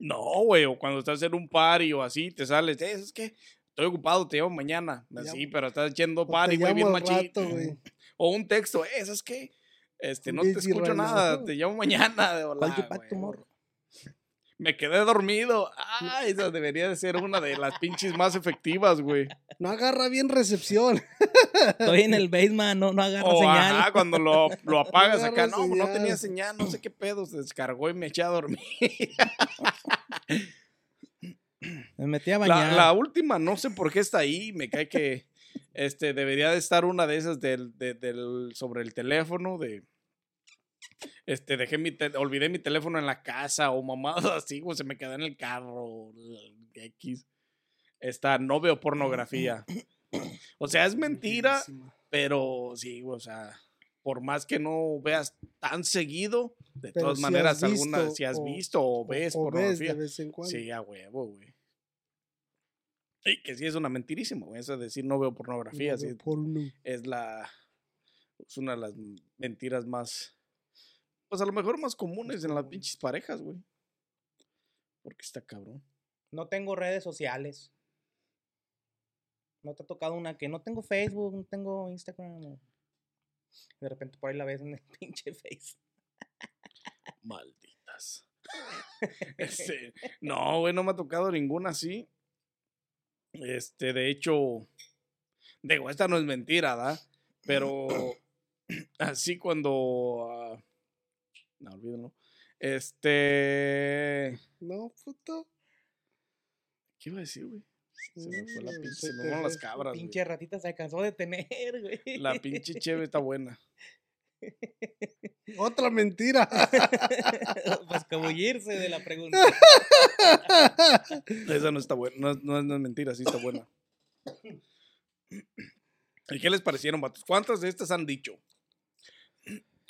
No, güey, o cuando estás en un party o así, te sales, "Eh, es que estoy ocupado, te llamo mañana. Así, pero estás echando O te party, güey, bien güey. O un texto, eh, ¿sabes qué? Este, no te escucho nada, te llamo mañana. De Call Me quedé dormido. Ah, esa debería de ser una de las pinches más efectivas, güey. No agarra bien recepción. Estoy en el basement, no, no agarra O señal. ajá, cuando lo, lo apagas No acá, no, no tenía señal. no sé qué pedo, se descargó y me eché a dormir. Me metí a La, bañar. la última, no sé por qué está ahí, me cae que este, debería de estar una de esas del, de- del, sobre el teléfono, de... Este, dejé mi, olvidé mi teléfono en la casa o mamadas así, o se me quedó en el carro, X. Está, no veo pornografía. O sea, es mentira, pero sí, o sea, por más que no veas tan seguido, de Pero todas sí maneras, alguna, visto si has o- visto o ves o ves pornografía. de vez en cuando. Sí, a huevo, güey. Y que sí es una mentirísima, güey. Eso de decir no veo pornografía, No sí, veo porno. es la. Es una de las mentiras más. Pues a lo mejor más comunes en las pinches parejas, güey. Porque está cabrón. No tengo redes sociales. No te ha tocado una que no tengo Facebook, no tengo Instagram. De repente por ahí la ves en el pinche Face. Malditas. Este, no, güey, no me ha tocado ninguna así. Este, de hecho, digo, esta no es mentira, ¿da? Pero así cuando. ah, no, olvídenlo. Este. No, puto. ¿Qué iba a decir, güey? Se me fue la Mm, pinche. se me fueron las cabras. güey. pinche ratita se alcanzó a detener, güey. La pinche cheve está buena. Otra mentira. Para escabullirse de la pregunta. Esa no está buena. No, no no es mentira, sí está buena. ¿Y qué les parecieron, vatos? ¿Cuántas de estas han dicho?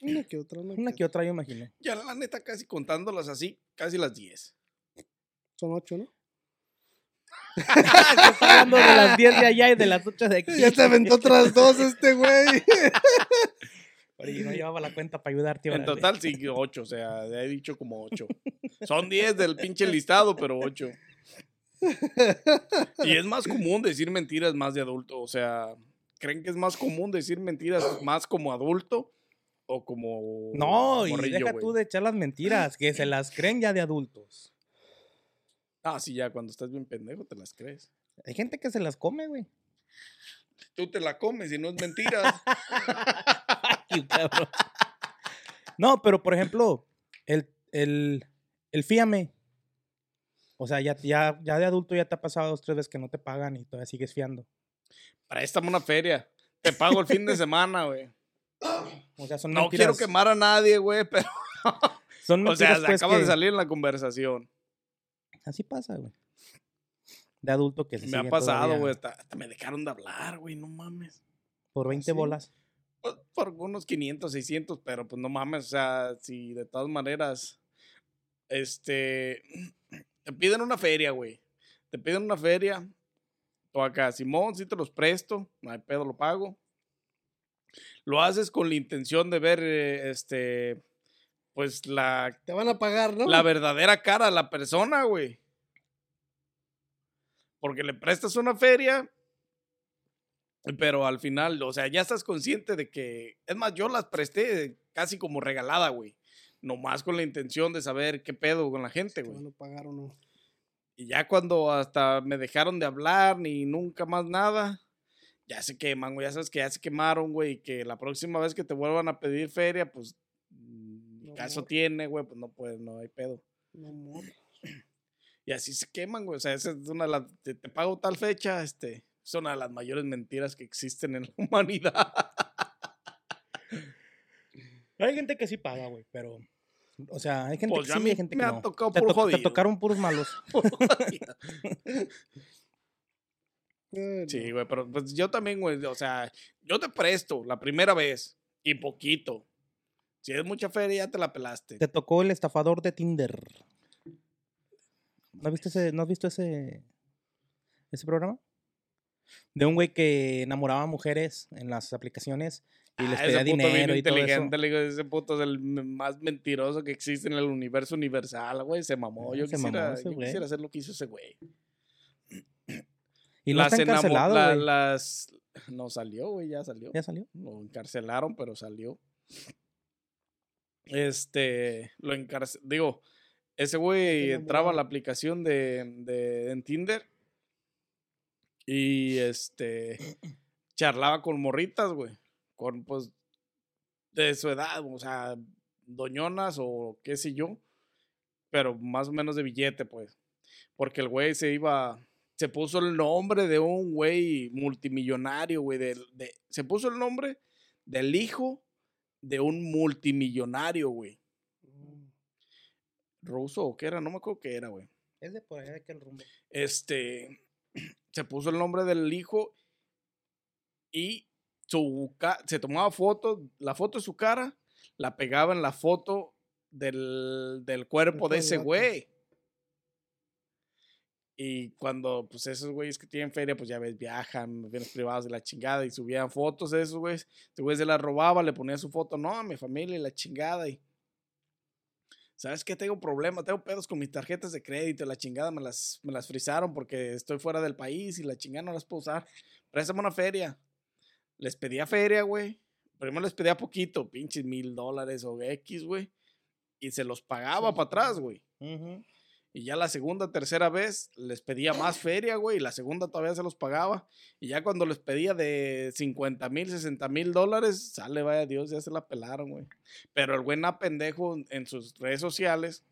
Una que otra, una, Una que otra, yo imagino. Ya la neta, casi contándolas así, casi las 10. Son ocho, ¿no? Está hablando de las 10 de allá y de las 8 de aquí. Ya te aventó otras dos este güey. Oye, no llevaba la cuenta para ayudarte. En órale. total, sí, 8. O sea, he dicho como 8. Son 10 del pinche listado, pero 8. Y es más común decir mentiras más de adulto. O sea, ¿creen que es más común decir mentiras más como adulto o como. No, y deja tú de echar las mentiras, que se las creen ya de adultos. Ah, sí, ya cuando estás bien pendejo te las crees. Hay gente que se las come, güey. Tú te la comes y no es mentira. Ay, cabrón. No, pero por ejemplo, el, el, el fíame. O sea, ya, ya, ya de adulto ya te ha pasado dos, tres veces que no te pagan y todavía sigues fiando. Préstame una feria. Te pago el fin de semana, güey. O sea, son No mentiras. quiero quemar a nadie, güey, pero. Son O sea, se pues, acaba de que- salir en la conversación. Así pasa, güey. De adulto que se Me ha pasado, güey. Hasta, hasta me dejaron de hablar, güey. No mames. Por 20 ¿Sí? bolas. Pues, por unos 500, 600, pero pues no mames. O sea, si de todas maneras. Este. Te piden una feria, güey. Te piden una feria. O acá, Simón, si te los presto. No hay pedo, lo pago. Lo haces con la intención de ver, eh, este. Pues la Te van a pagar, ¿no? la verdadera cara a la persona, güey. Porque le prestas una feria, pero al final, o sea, ya estás consciente de que, es más, yo las presté casi como regalada, güey. Nomás con la intención de saber qué pedo con la gente, Te van güey. a pagar o no. Y ya cuando hasta me dejaron de hablar ni nunca más nada, ya se queman, güey. Ya sabes que ya se quemaron, güey. Y que la próxima vez que te vuelvan a pedir feria, pues, mm, No caso tiene, güey, pues no puedes, no hay pedo. No, amor. Y así se queman, güey. O sea, esa es una de las. Te, te pago tal fecha, este. Es una de las mayores mentiras que existen en la humanidad. Hay gente que sí paga, güey, pero. O sea, hay gente Pues que sí hay gente me que ha no. tocado te, puro to- te jodido. tocaron puros malos. Sí, güey, pero pues yo también, güey. O sea, yo te presto la primera vez y poquito. Si es mucha feria, ya te la pelaste. Te tocó el estafador de Tinder. ¿No, viste ese, ¿No has visto ese, ese programa? De un güey que enamoraba a mujeres en las aplicaciones y les Ah, pedía ese puto bien dinero y todo eso. inteligente, le digo, ese puto es el más mentiroso que existe en el universo universal, güey. Se mamó. Ah, Yo, se mamó quisiera, ese yo güey. quisiera hacer lo que hizo ese güey. Y no está encarcelado, la- las... No salió, güey, ya salió. ¿Ya salió? Lo encarcelaron, pero salió. Este, lo encarcelaron. Digo, ese güey entraba a la aplicación de, de en Tinder y este charlaba con morritas, güey. Con pues de su edad, o sea, doñonas o qué sé yo, pero más o menos de billete, pues. Porque el güey se iba, se puso el nombre de un güey multimillonario, güey. de- se puso el nombre del hijo de un multimillonario, güey. Mm. Ruso o qué era, no me acuerdo qué era, güey. Es de por allá de aquel rumbo. Este, se puso el nombre del hijo y su se tomaba fotos, la foto de su cara, la pegaba en la foto del, del cuerpo de ese güey. Y cuando, pues, esos güeyes que tienen feria, pues ya ves, viajan, aviones privados de la chingada y subían fotos de esos güeyes. Este güey se las robaba, le ponía su foto, no, a mi familia y la chingada. Y, ¿sabes qué? Tengo problemas, tengo pedos con mis tarjetas de crédito, la chingada me las, me las frizaron porque estoy fuera del país y la chingada no las puedo usar. Préstame una feria. Les pedía feria, güey. Primero les pedía poquito, pinches mil dólares o X, güey. Y se los pagaba para atrás, güey. Y ya la segunda, tercera vez les pedía más feria, güey. Y la segunda todavía se los pagaba. Y ya cuando les pedía de 50 mil, 60 mil dólares, sale, vaya Dios, ya se la pelaron, güey. Pero el na pendejo en sus redes sociales,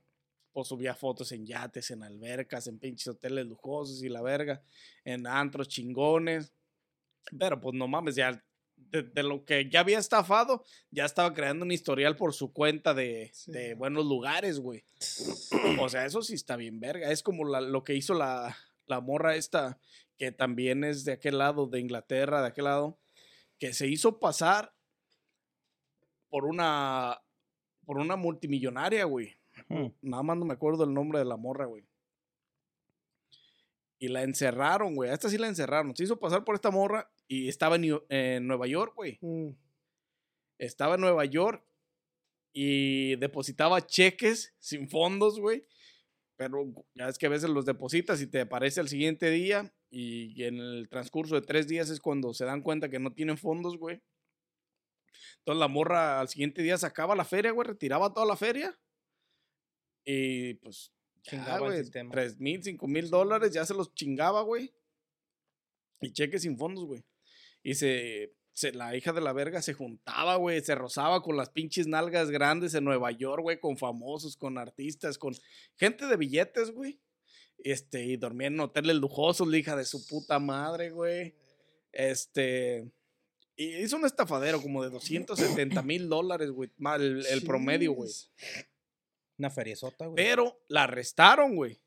pues subía fotos en yates, en albercas, en pinches hoteles lujosos y la verga, en antros chingones. Pero pues no mames, ya de, de lo que ya había estafado, ya estaba creando un historial por su cuenta de, Sí. de buenos lugares, güey. O sea, eso sí está bien verga. Es como la- lo que hizo la, la morra esta, que también es de aquel lado, de Inglaterra, de aquel lado, que se hizo pasar por una, por una multimillonaria, güey. Nada más no me acuerdo el nombre de la morra, güey. Y la encerraron, güey. A esta sí la encerraron. Se hizo pasar por esta morra y estaba en, Nueva York, güey Mm. estaba en Nueva York y depositaba cheques sin fondos, güey. Pero ya es que a veces los depositas y te aparece el siguiente día y en el transcurso de tres días es cuando se dan cuenta que no tienen fondos, güey. Entonces la morra al siguiente día sacaba la feria, güey, retiraba toda la feria y pues ya, Chingaba el sistema. tres mil, cinco mil dólares, ya se los chingaba, güey. Y cheques sin fondos, güey. Y se, se- la hija de la verga se juntaba, güey, se rozaba con las pinches nalgas grandes en Nueva York, güey, con famosos, con artistas, con gente de billetes, güey. Este, y dormía en hoteles lujosos, la hija de su puta madre, güey. Este, y hizo un estafadero como de 270 mil dólares, güey, el, el promedio, güey. Una feriezota, güey. Pero la arrestaron, güey.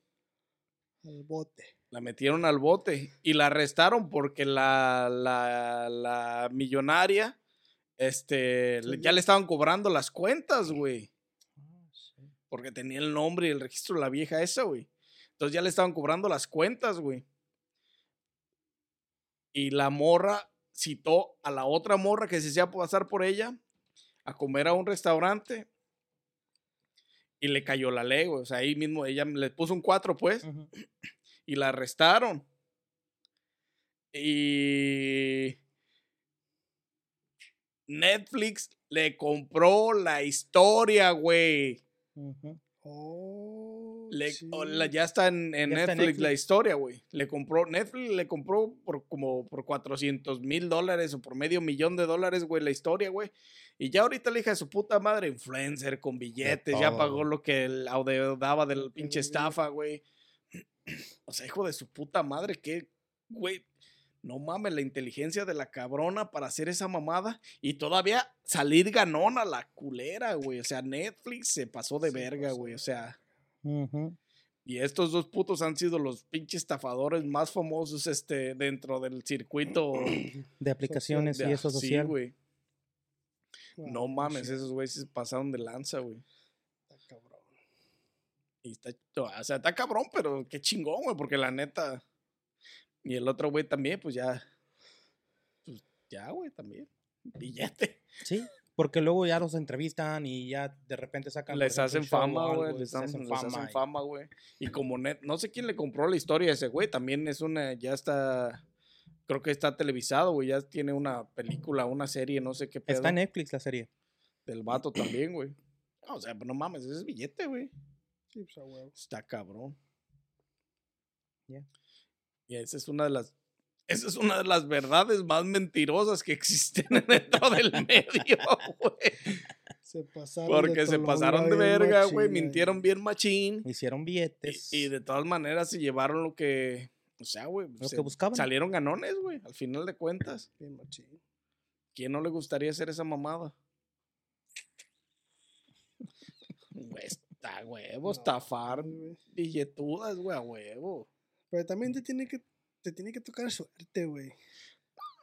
Al bote. La metieron al bote y la arrestaron porque la, la, la millonaria, este, ya le estaban cobrando las cuentas, güey. Ah, sí. Porque tenía el nombre y el registro de la vieja esa, güey. Entonces ya le estaban cobrando las cuentas, güey. Y la morra citó a la otra morra que se hacía pasar por ella a comer a un restaurante. Y le cayó la ley, güey. O sea, ahí mismo ella le puso un cuatro, pues Ujú. y la arrestaron. Y Netflix le compró la historia, güey. Oh, Le- sí. o la- ya está en, en Ya está en Netflix, la Netflix. historia, güey. Le compró, Netflix le compró por como por 400 mil dólares o por medio millón de dólares, güey, la historia, güey. Y ya ahorita la hija de su puta madre, influencer con billetes, ya pagó lo que el daba del pinche estafa, güey. O sea, hijo de su puta madre, que, güey. No mames, la inteligencia de la cabrona para hacer esa mamada y todavía salir ganona la culera, güey. O sea, Netflix se pasó de verga, güey. O sea, y estos dos putos han sido los pinches estafadores más famosos este, dentro del circuito De aplicaciones de- y eso sí, social. güey. Wow, No mames, sí, esos güeyes se pasaron de lanza, güey. está cabrón. Y está, o sea, está cabrón, pero qué chingón, güey, porque la neta. Y el otro güey también, pues ya. Pues ya, güey, también. Billete. Sí, porque luego ya los entrevistan y ya de repente sacan. Les hacen fama, güey. Les, hacen, les hacen fama, y- güey. Y como net, no sé quién le compró la historia a ese güey. También es una, ya está. Creo que está televisado, güey. Ya tiene una película, una serie, no sé qué pedo. Está en Netflix la serie. Del vato también, güey. O sea, pues no mames, ese es billete, güey. Sí, pues a huevo. Está cabrón. Ya. Y esa es una de las. Esa es una de las verdades más mentirosas que existen dentro del medio, güey. Se pasaron Porque se tolonga pasaron de verga, güey. Mintieron bien machín. Hicieron billetes. Y, y de todas maneras se llevaron lo que. O sea, güey. Lo se- que buscaban. Salieron ganones, güey. Al final de cuentas. Bien machín. ¿Quién no le gustaría hacer esa mamada? Güey, está huevo, No, estafar billetudas, güey, a huevo. Pero también te tiene que, te tiene que tocar suerte, güey.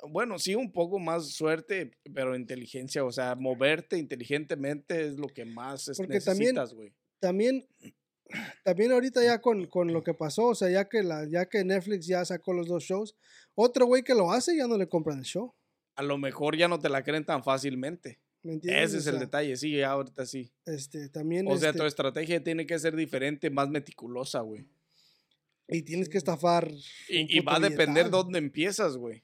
Bueno, sí, un poco más suerte, pero inteligencia, o sea, moverte inteligentemente es lo que más es- Porque necesitas, güey. También, también ahorita ya con, con lo que pasó, o sea, ya que, la, ya que Netflix ya sacó los dos shows, otro güey que lo hace ya no le compran el show. A lo mejor ya no te la creen tan fácilmente. ¿Me entiendes? Ese es O el detalle, sí, ya ahorita sí. Este, también, O sea, este, tu estrategia tiene que ser diferente, más meticulosa, güey. y tienes que estafar. Y, y va a depender dónde empiezas, güey.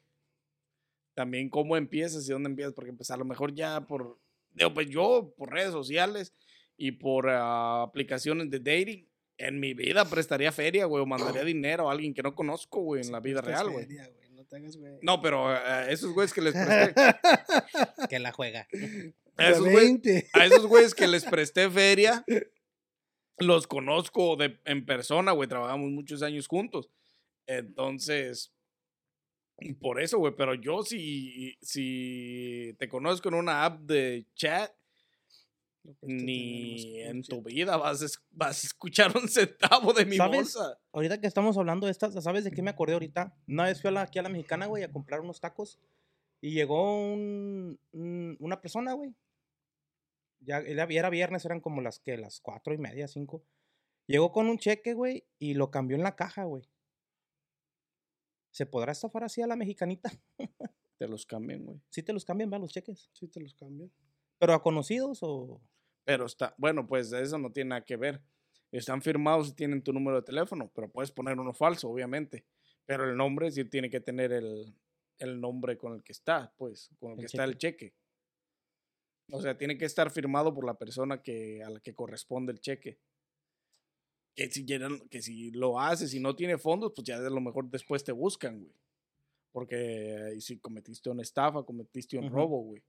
También cómo empiezas y dónde empiezas, porque pues a lo mejor ya por, digo, pues yo por redes sociales y por ah, aplicaciones de dating, en mi vida prestaría feria, güey, o mandaría dinero a alguien que no conozco, güey, en la vida real, güey. No güey. No, pero a esos güeyes que les presté, Que la juega. a esos, güey- 20. a esos güeyes que les presté feria, los conozco de, en persona, güey, trabajamos muchos años juntos. Entonces, por eso, güey, pero yo si, si te conozco en una app de chat, No prestes ni en tu vida vas a, vas a escuchar un centavo de mi ¿Sabes? bolsa. Ahorita que estamos hablando de estas, ¿sabes de qué me acordé ahorita? Una vez fui a la- aquí a la mexicana, güey, a comprar unos tacos. Y llegó un, un- una persona, güey. Ya era, era viernes, eran como las que las cuatro y media, cinco. Llegó con un cheque, güey, y lo cambió en la caja, güey. ¿Se podrá estafar así a la mexicanita? Te los cambian, güey. Sí te los cambian, ¿va? Los cheques. Sí te los cambian. ¿Pero a conocidos o...? Pero está, bueno, pues eso no tiene nada que ver. Están firmados y tienen tu número de teléfono, pero puedes poner uno falso, obviamente. Pero el nombre sí tiene que tener el, el nombre con el que está, pues, con el El que está el cheque. O sea, tiene que estar firmado por la persona que, a la que corresponde el cheque. Que si, que si lo haces y no tiene fondos, pues ya a lo mejor después te buscan, güey. Porque eh, si cometiste una estafa, cometiste un robo, güey.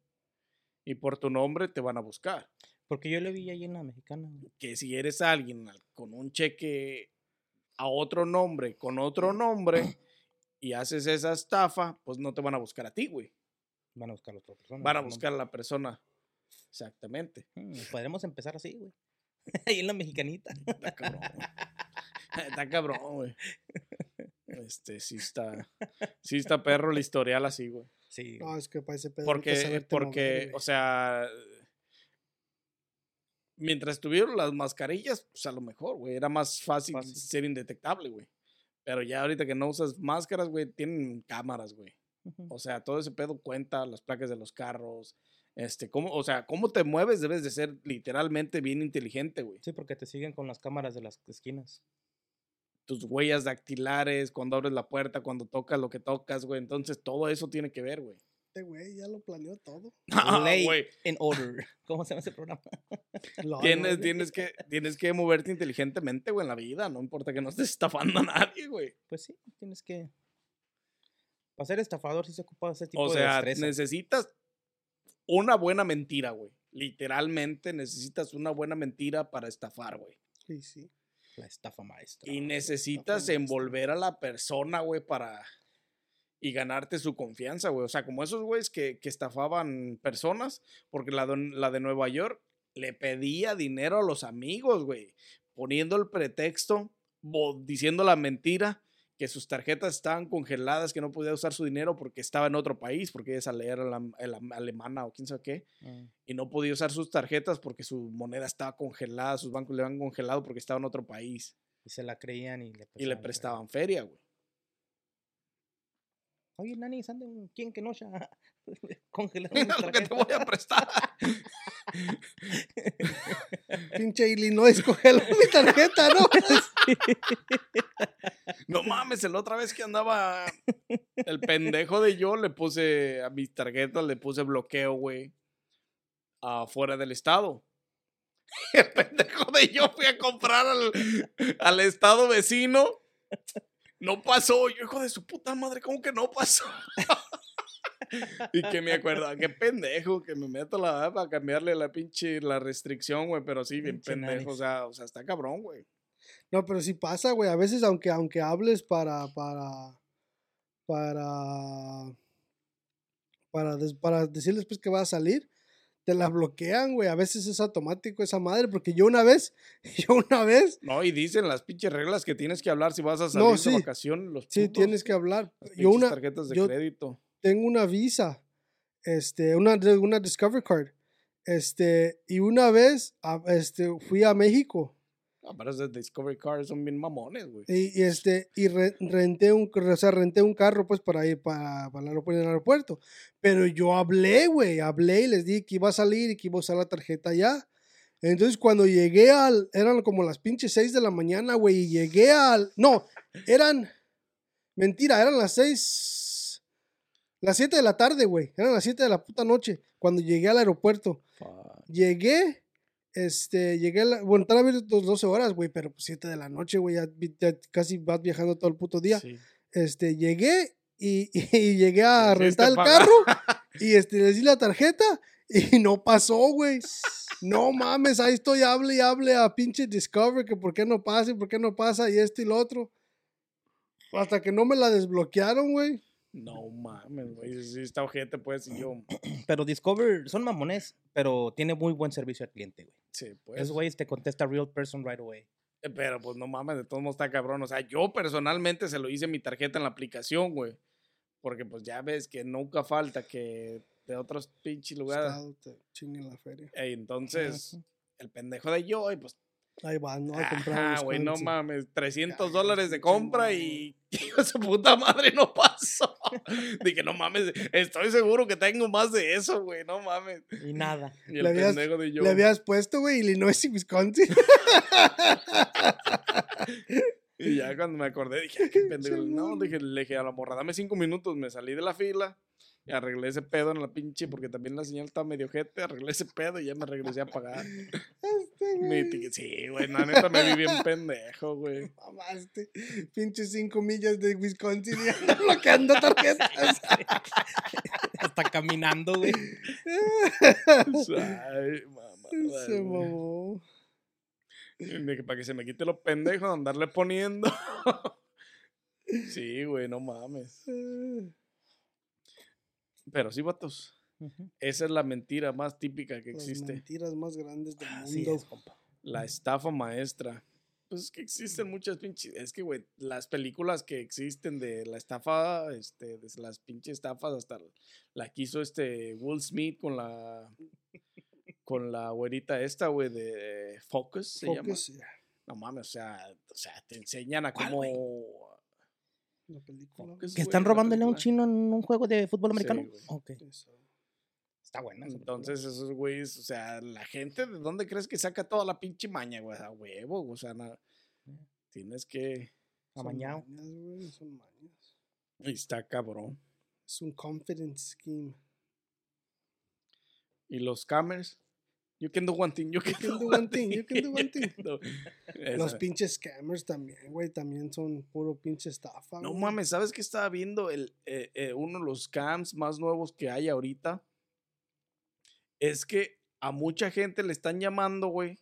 Y por tu nombre te van a buscar. Porque yo le vi ahí en la mexicana. güey. Que si eres alguien al- con un cheque a otro nombre, con otro nombre, y haces esa estafa, pues no te van a buscar a ti, güey. Van a buscar a otra persona. Van a buscar a la persona. Exactamente. Mm, Podremos empezar así, güey. ahí en la mexicanita. Está cabrón. güey. Está cabrón, güey. Este, sí está. Sí está perro el historial así, güey. Sí. No, es que para ese pedo. Porque, porque, mover, o sea. Mientras tuvieron las mascarillas, pues a lo mejor, güey. Era más fácil, Fácil. ser indetectable, güey. Pero ya ahorita que no usas máscaras, güey, tienen cámaras, güey. O sea, todo ese pedo cuenta, las placas de los carros. Este, cómo, o sea, cómo te mueves debes de ser literalmente bien inteligente, güey. Sí, porque te siguen con las cámaras de las esquinas. tus huellas dactilares, cuando abres la puerta, cuando tocas lo que tocas, güey. Entonces todo eso tiene que ver, güey. Este güey ya lo planeó todo. Ah, in order. ¿Cómo se llama ese programa? Tienes, tienes, que, tienes que moverte inteligentemente, güey, en la vida. No importa que no estés estafando a nadie, güey. Pues sí, tienes que. Para ser estafador sí se ocupa ese tipo O de sea, destreza. necesitas una buena mentira, güey. Literalmente necesitas una buena mentira para estafar, güey. Sí, sí. La estafa maestra. Y necesitas maestra. envolver a la persona, güey, para... Y ganarte su confianza, güey. O sea, como esos güeyes que, que estafaban personas, porque la de, la de Nueva York le pedía dinero a los amigos, güey. Poniendo el pretexto, diciendo la mentira, que sus tarjetas estaban congeladas, que no podía usar su dinero porque estaba en otro país, porque ella es leer alemana o quién sabe qué Mm. y no podía usar sus tarjetas porque su moneda estaba congelada, sus bancos le habían congelado porque estaba en otro país Y se la creían y le y le prestaban, prestaban feria, güey. Oye, Nani, ¿sande quién que no ya? Congelado. Mira lo que te voy a prestar. Pinche Illinois, cógelo mi tarjeta, ¿no? No mames, la otra vez que andaba el pendejo de yo le puse a mis tarjetas, le puse bloqueo, güey, afuera del estado. El pendejo de yo fui a comprar al, al estado vecino. No pasó. Yo, hijo de su puta madre, ¿cómo que no pasó? y que me acuerdo, qué pendejo, que me meto la verdad para cambiarle la pinche la restricción, güey, pero sí, bien pendejo, o sea, o sea, está cabrón, güey. No, pero sí pasa, güey. A veces, aunque, aunque hables para, para, para, para, des- para decirles pues que va a salir, te la bloquean, güey. A veces es automático esa madre, porque yo una vez, yo una vez, No, y dicen las pinches reglas que tienes que hablar si vas a salir No, de sí. vacaciones. Los sí puntos, tienes que hablar. las Yo una, tarjetas de yo- crédito. tengo una visa, este, una, una Discover Card, este, y una vez, este, fui a México. Pero esas Discovery Cars son bien mamones, güey. Y, y, este, y re- renté un, o sea, renté un carro pues para ir para, para el aeropuerto. Pero yo hablé, güey, hablé y les dije que iba a salir y que iba a usar la tarjeta ya. Entonces cuando llegué al, eran como las pinches 6 de la mañana, güey, y llegué al, no, eran, mentira, eran las 6, las 7 de la tarde, güey, eran las 7 de la puta noche cuando llegué al aeropuerto. Llegué, este, llegué, a la- bueno, están abiertos 12 horas, güey, pero pues 7 de la noche, güey, ya, casi vas viajando todo el puto día. Sí. Este, llegué y, y llegué a rentar el carro y este, les di la tarjeta y no pasó, güey. No mames, ahí estoy, hable y hable a pinche Discover que por qué no pasa y por qué no pasa y esto y lo otro. Hasta que no me la desbloquearon, güey. No mames, güey. Sí, está ojete, pues. Y yo, Pero Discover son mamones, pero tiene muy buen servicio al cliente, güey. sí, pues. Esos güeyes te contesta real person right away. Eh, Pero pues no mames, de todos modos está cabrón. O sea, yo personalmente se lo hice mi tarjeta en la aplicación, güey. Porque pues ya ves que nunca falta que de otros pinches lugares. Te la feria. Ey, entonces, el pendejo de yo, y pues, Ahí van, ¿no? A comprar. unos güey, no mames, 300 Ay, dólares de compra y hijo de su puta madre no pasó. Dije, no mames, estoy seguro que tengo más de eso, güey, no mames. Y nada. Y el Le habías- pendejo de yo. Le habías puesto, güey, Illinois y Wisconsin. Y ya cuando me acordé, dije, "Ah, qué pendejo. No, dije, le dije a la morra, dame cinco minutos. Me salí de la fila y arreglé ese pedo en la pinche, porque también la señal estaba medio jete. Arreglé ese pedo y ya me regresé a pagar. Mi ticket- Sí, güey, la neta me vi bien pendejo, güey. Mamaste. Pinches cinco millas de Wisconsin y bloqueando tarjetas. Hasta caminando, güey. Ay, mamá. Se mamó. Para que se me quite los pendejos de andarle poniendo. Sí, güey, no mames. Pero sí, vatos. Esa es la mentira más típica que Las existe. mentiras más grandes del Así mundo. es, compa. La estafa maestra. Pues es que existen muchas pinches. Es que, güey, las películas que existen de la estafa, este, de las pinches estafas, hasta la que hizo este Will Smith con la. Con la güerita esta, güey, de Focus, se llama. Focus, yeah, No mames, o sea, o sea, te enseñan a ¿Cuál, cómo. la película. Focus, ¿Que están robándole a un chino en un juego de fútbol Sí, americano? ok. Está película. Entonces, esos güeyes, o sea, la gente, ¿de dónde crees que saca toda la pinche maña, güey? A huevo, o sea, na- tienes que. Son Amañado. mañas, güey, son mañas. Y está cabrón. Es un confidence scheme. Y los scammers. You can do one thing, you can, can do one thing, you can do one thing. do- Los pinches scammers también, güey, también son puro pinche estafa. No güey. mames, ¿sabes qué estaba viendo? El, eh, eh, uno de los scams más nuevos que hay ahorita. Es que a mucha gente le están llamando, güey,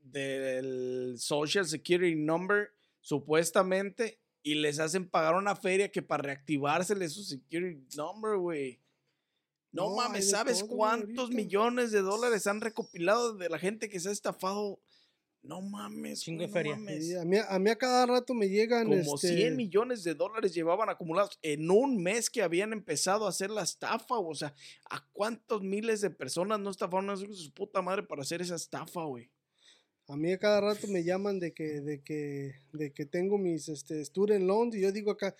del Social Security Number, supuestamente, y les hacen pagar una feria que para reactivársele su Security Number, güey. No, No, mames, ¿sabes cuántos millones de dólares han recopilado de la gente que se ha estafado? No mames, Chingo de no feria. mames. A, mí, a mí a cada rato me llegan. Como este, 100 millones de dólares llevaban acumulados en un mes que habían empezado a hacer la estafa. O sea, ¿a cuántos miles de personas no estafaron a su puta madre para hacer esa estafa, güey? A mí a cada rato me llaman de que, de que, de que tengo mis este, student loans y yo digo acá,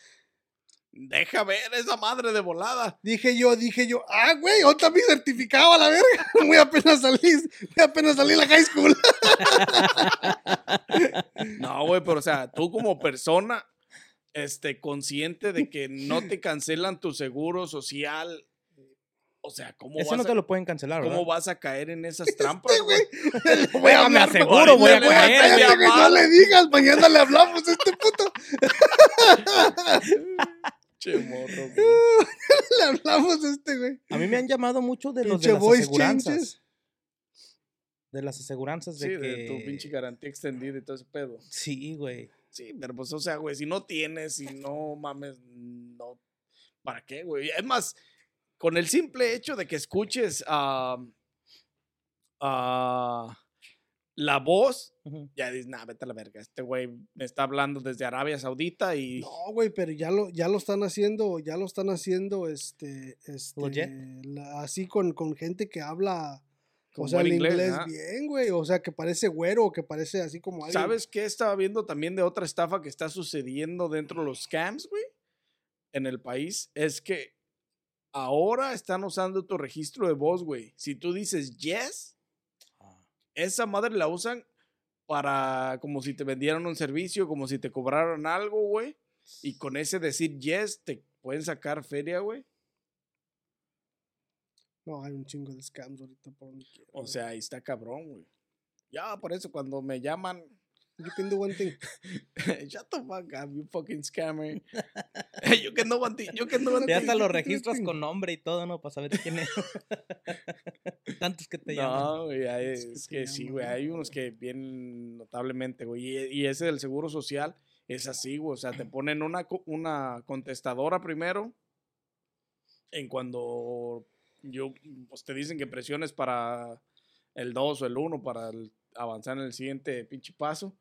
Deja ver esa madre de volada. dije yo, dije yo, ah, güey, otra mi certificado a la verga. Muy apenas salí, muy apenas salí de la high school. No, güey, pero o sea, tú como persona, este, consciente de que no te cancelan tu seguro social. O sea, ¿cómo, Eso vas, no te a, lo pueden cancelar, ¿verdad? ¿cómo vas a caer en esas trampas, güey? Le voy a me aseguro, voy a voy güey, no le digas, mañana le hablamos a este puto. Che, morro, güey. Le hablamos a este, güey. A mí me han llamado mucho de los Pinche de las voice aseguranzas. changes. De las aseguranzas de Sí, que... de tu pinche garantía extendida y todo ese pedo. Sí, güey. Sí, pero pues, o sea, güey, si no tienes, si no mames, no. ¿Para qué, güey? Es más, con el simple hecho de que escuches a. a la voz, Ujú. ya dices, nah, vete a la verga. Este güey me está hablando desde Arabia Saudita y. No, güey, pero ya lo, ya lo están haciendo, ya lo están haciendo, este, este, la- así con, con gente que habla, Con o sea, el inglés, bien, güey, o sea, que parece güero, que parece así como alguien. ¿Sabes qué estaba viendo también de otra estafa que está sucediendo dentro de los scams, güey? En el país. Es que ahora están usando tu registro de voz, güey. Si tú dices yes, esa madre la usan para como si te vendieran un servicio, como si te cobraran algo, güey. Y con ese decir yes, te pueden sacar feria, güey. No, hay un chingo de scams ahorita por donde quiera, O sea, ahí está cabrón, güey. Ya, por eso cuando me llaman, You can do one thing. shut the fuck up, you fucking scammer. you can do one thing, you can do one Ya thing. hasta lo registras con nombre y todo, ¿no? Para saber quién es. Tantos que te llaman. No, güey, hay- Es que es te que sí, güey, llaman, hay unos que bien notablemente, güey, y, y ese del seguro social es así, güey, o sea, te ponen una, una contestadora primero, en cuando yo, pues te dicen que presiones para el 2 o el 1 para el- avanzar en el siguiente pinche paso,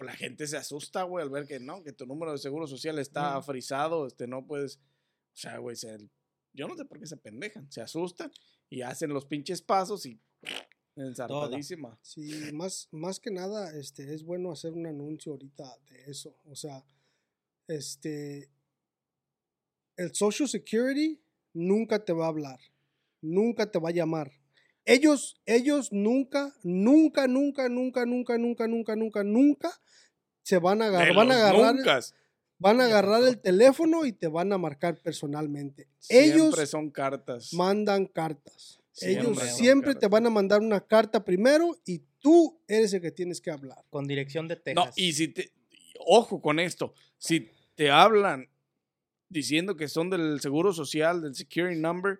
pues la gente se asusta, güey, al ver que no, que tu número de seguro social está Ujú. frisado, este, no puedes, o sea, güey, se- yo no sé por qué se pendejan, se asustan y hacen los pinches pasos y ensartadísima. Sí, más, más que nada, este, es bueno hacer un anuncio ahorita de eso. O sea, este, el Social Security nunca te va a hablar, nunca te va a llamar. Ellos, ellos nunca, nunca, nunca, nunca, nunca, nunca, nunca, nunca, nunca se van a agarrar, van a agarrar, nuncas. van a agarrar el teléfono y te van a marcar personalmente. Siempre Ellos son cartas. mandan cartas. Ellos Siempre. te van a mandar una carta primero y tú eres el que tienes que hablar. Con dirección de No, Texas. y si te. Ojo con esto. Si te hablan diciendo que son del seguro social, del security number,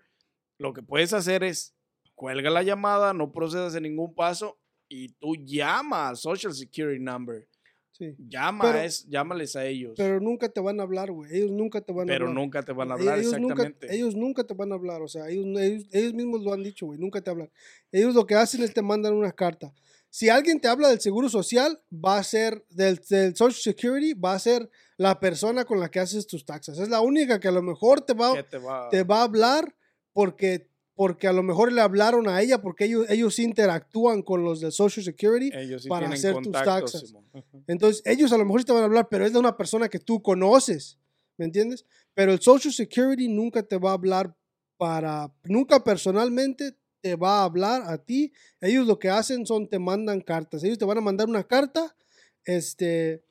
lo que puedes hacer es cuelga la llamada, no procedas en ningún paso y tú llama al social security number. Sí. Llama Pero- a es- llámales a ellos. Pero nunca te van a hablar, güey. Ellos nunca te van a pero hablar. nunca te van a E- hablar ellos nunca, exactamente. ellos nunca te van a hablar, o sea, ellos, ellos, ellos mismos lo han dicho, güey, nunca te hablan. Ellos lo que hacen es te mandan una carta. Si alguien te habla del seguro social, va a ser del, del Social Security, va a ser la persona con la que haces tus taxas. Es la única que a lo mejor te va, ¿Qué te va- te va a hablar porque, porque a lo mejor le hablaron a ella, porque ellos, ellos interactúan con los del Social Security. ellos sí para hacer tus taxas. Simón. Entonces, ellos a lo mejor te van a hablar, pero es de una persona que tú conoces, ¿me entiendes? Pero el Social Security nunca te va a hablar para, nunca personalmente te va a hablar a ti. Ellos lo que hacen son te mandan cartas. Ellos te van a mandar una carta, este,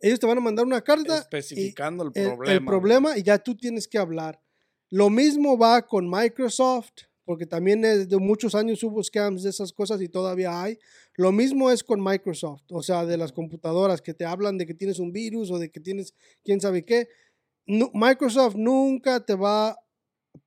ellos te van a mandar una carta. y- Especificando el el, el problema. problema y ya tú tienes que hablar. Lo mismo va con Microsoft, porque también es de muchos años hubo scams de esas cosas y todavía hay. Lo mismo es con Microsoft, o sea, de las computadoras que te hablan de que tienes un virus o de que tienes quién sabe qué. Microsoft nunca te va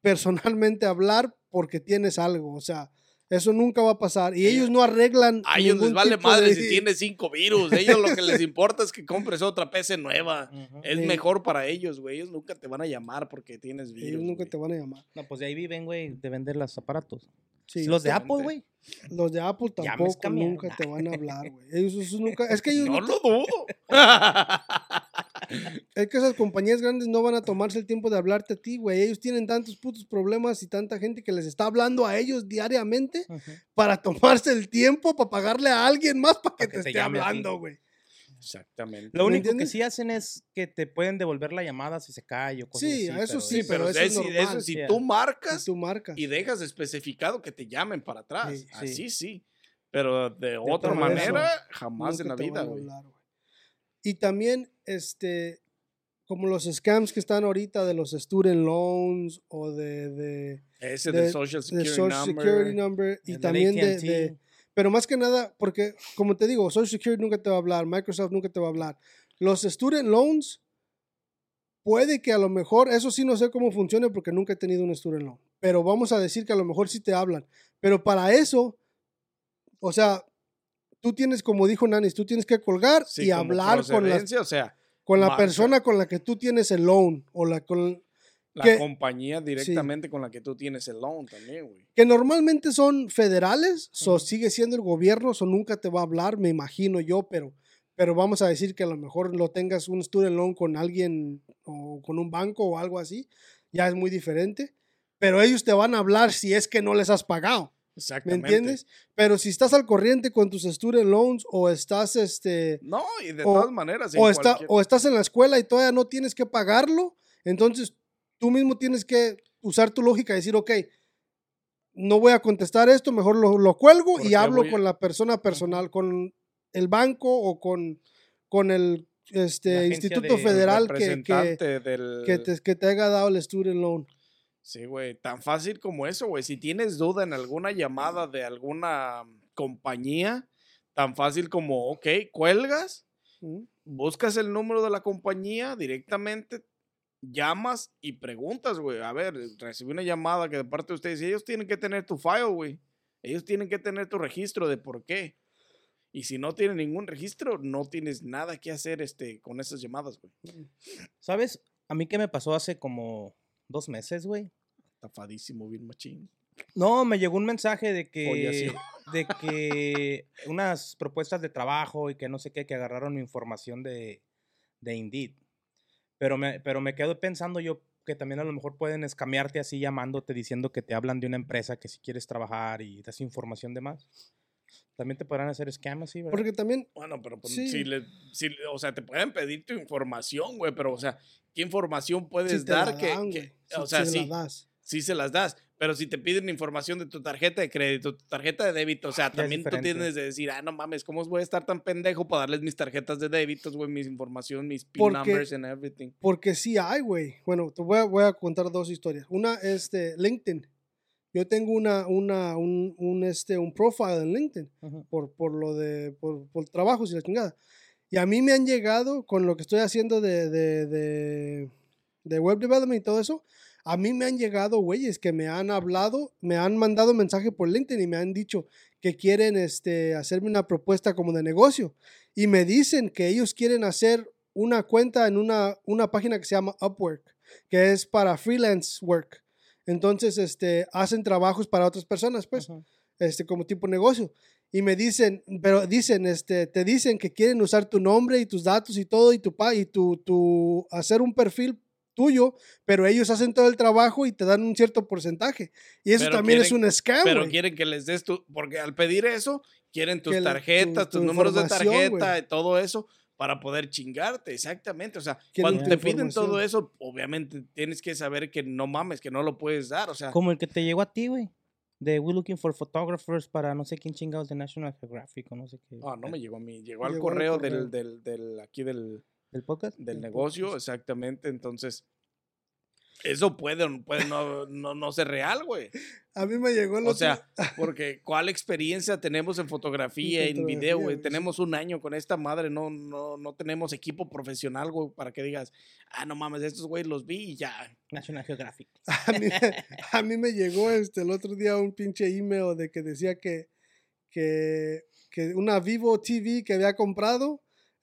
personalmente a hablar porque tienes algo, o sea, eso nunca va a pasar y ellos no arreglan. A ellos les vale madre de- si tienes cinco virus. Ellos lo que les importa es que compres otra PC nueva. Es Sí. mejor para ellos, güey. Ellos nunca te van a llamar porque tienes virus. Ellos nunca güey. te van a llamar. No, pues de ahí viven, güey, de vender los aparatos. Sí. los de Apple, güey. Los de Apple tampoco nunca te van a hablar, güey. Ellos, esos nunca, es que ellos No no lo dudo. Es que esas compañías grandes no van a tomarse el tiempo de hablarte a ti, güey. Ellos tienen tantos putos problemas y tanta gente que les está hablando a ellos diariamente para tomarse el tiempo para pagarle a alguien más para que, te te esté hablando, güey. Exactamente. Lo ¿Me único que sí hacen es que te pueden devolver la llamada si se cae o cosas Sí, así. eso pero sí, pero, eso es es si- normal. eso si tú marcas tú marcas. y dejas especificado que te llamen para atrás. Sí, sí. Así sí. Pero de otra manera, eso jamás en la vida, güey. Y también, este, como los scams que están ahorita de los student loans o de, de, Ese de- del Social de Security Social Number. Security Number y también de, de- Pero más que nada, porque como te digo, Social Security nunca te va a hablar, Microsoft nunca te va a hablar. Los student loans, puede que a lo mejor, eso sí no sé cómo funcione porque nunca he tenido un student loan, pero vamos a decir que a lo mejor sí te hablan. Pero para eso, o sea, tú tienes, como dijo Nanis, tú tienes que colgar Sí, y hablar con, procedencia, O sea, con la persona con la que tú tienes el loan o la con, la que- compañía directamente con la que tú tienes el loan también, güey. que normalmente son federales, so sigue siendo el gobierno, so nunca te va a hablar, me imagino yo, pero, pero vamos a decir que a lo mejor lo tengas un student loan con alguien o con un banco o algo así, ya es muy diferente, pero ellos te van a hablar si es que no les has pagado, ¿me Exactamente. entiendes? Pero si estás al corriente con tus student loans o estás este No, y de O- todas maneras. o, está, cualquier- o estás en la escuela y todavía no tienes que pagarlo, entonces tú mismo tienes que usar tu lógica y decir, ok, no voy a contestar esto, mejor lo, lo cuelgo y hablo voy con la persona personal, con el banco o con, con el este, Instituto de- Federal que, que, del... que te, que te haya dado el student loan. Sí, güey, tan fácil como eso, güey. Si tienes duda en alguna llamada de alguna compañía, tan fácil como, ok, cuelgas, buscas el número de la compañía directamente, llamas y preguntas, güey. A ver, recibí una llamada que de parte de ustedes, y ellos tienen que tener tu file, güey. Ellos tienen que tener tu registro de por qué. Y si no tienen ningún registro, no tienes nada que hacer este, con esas llamadas, güey. ¿Sabes? A mí qué me pasó hace como dos meses, güey. Tafadísimo, bien machín. No, me llegó un mensaje de que, de que unas propuestas de trabajo y que no sé qué, que agarraron mi información de, de Indeed. Pero me, pero me quedo pensando yo que también a lo mejor pueden escamearte así llamándote diciendo que te hablan de una empresa que si quieres trabajar y das información de más. También te podrán hacer scam así, ¿verdad? Porque también, Bueno, pero pues, Sí. si le, si, o sea, te pueden pedir tu información, güey, pero, o sea, ¿qué información puedes si te la dar? que, dan, que- o sea, si sí, das. sí se las das, pero si te piden información de tu tarjeta de crédito, tu tarjeta de débito, o sea, también tú tienes de decir, ah, no mames, ¿cómo voy a estar tan pendejo para darles mis tarjetas de débitos, güey, mis información, mis PIN Porque- numbers and everything? Porque sí hay, güey. Bueno, te voy a, voy a contar dos historias. Una es de LinkedIn. Yo tengo una, una, un, un, este, un profile en LinkedIn por, por lo de, por, por trabajos y la chingada. Y a mí me han llegado con lo que estoy haciendo de, de, de, de web development y todo eso. A mí me han llegado güeyes que me han hablado, me han mandado mensaje por LinkedIn y me han dicho que quieren este, hacerme una propuesta como de negocio. Y me dicen que ellos quieren hacer una cuenta en una, una página que se llama Upwork, que es para freelance work. Entonces, este, hacen trabajos para otras personas, pues este, como tipo negocio. Y me dicen, pero dicen, este, te dicen que quieren usar tu nombre y tus datos y todo y tu pa y tu, tu hacer un perfil tuyo, pero ellos hacen todo el trabajo y te dan un cierto porcentaje. Y eso Pero también es quieren- un scam, Pero güey. quieren que les des tu, porque al pedir eso, quieren tus Que tarjetas, tu tus números de tarjeta güey. y todo eso para poder chingarte, exactamente. O sea, cuando te piden todo eso, obviamente tienes que saber que no mames, que no lo puedes dar. O sea, Como el que te llegó a ti, güey. De We Looking for Photographers para no sé quién chingados de National Geographic o no sé qué. ah, no me llegó a mí, llegó al Llegó al correo, correo. Del, del, del, aquí del, ¿Del podcast? del negocio, podcast. exactamente. Entonces, eso puede, puede no, no, no ser real, güey. A mí me llegó el O sea, porque ¿cuál experiencia tenemos en fotografía, en video, güey? Tenemos un año con esta madre, no, no, no tenemos equipo profesional, güey, para que digas, ah, no mames, estos güeyes los vi y ya. National Geographic. a mí, me- a mí me llegó este, el otro día un pinche email de que decía que, que, que una Vivo TV que había comprado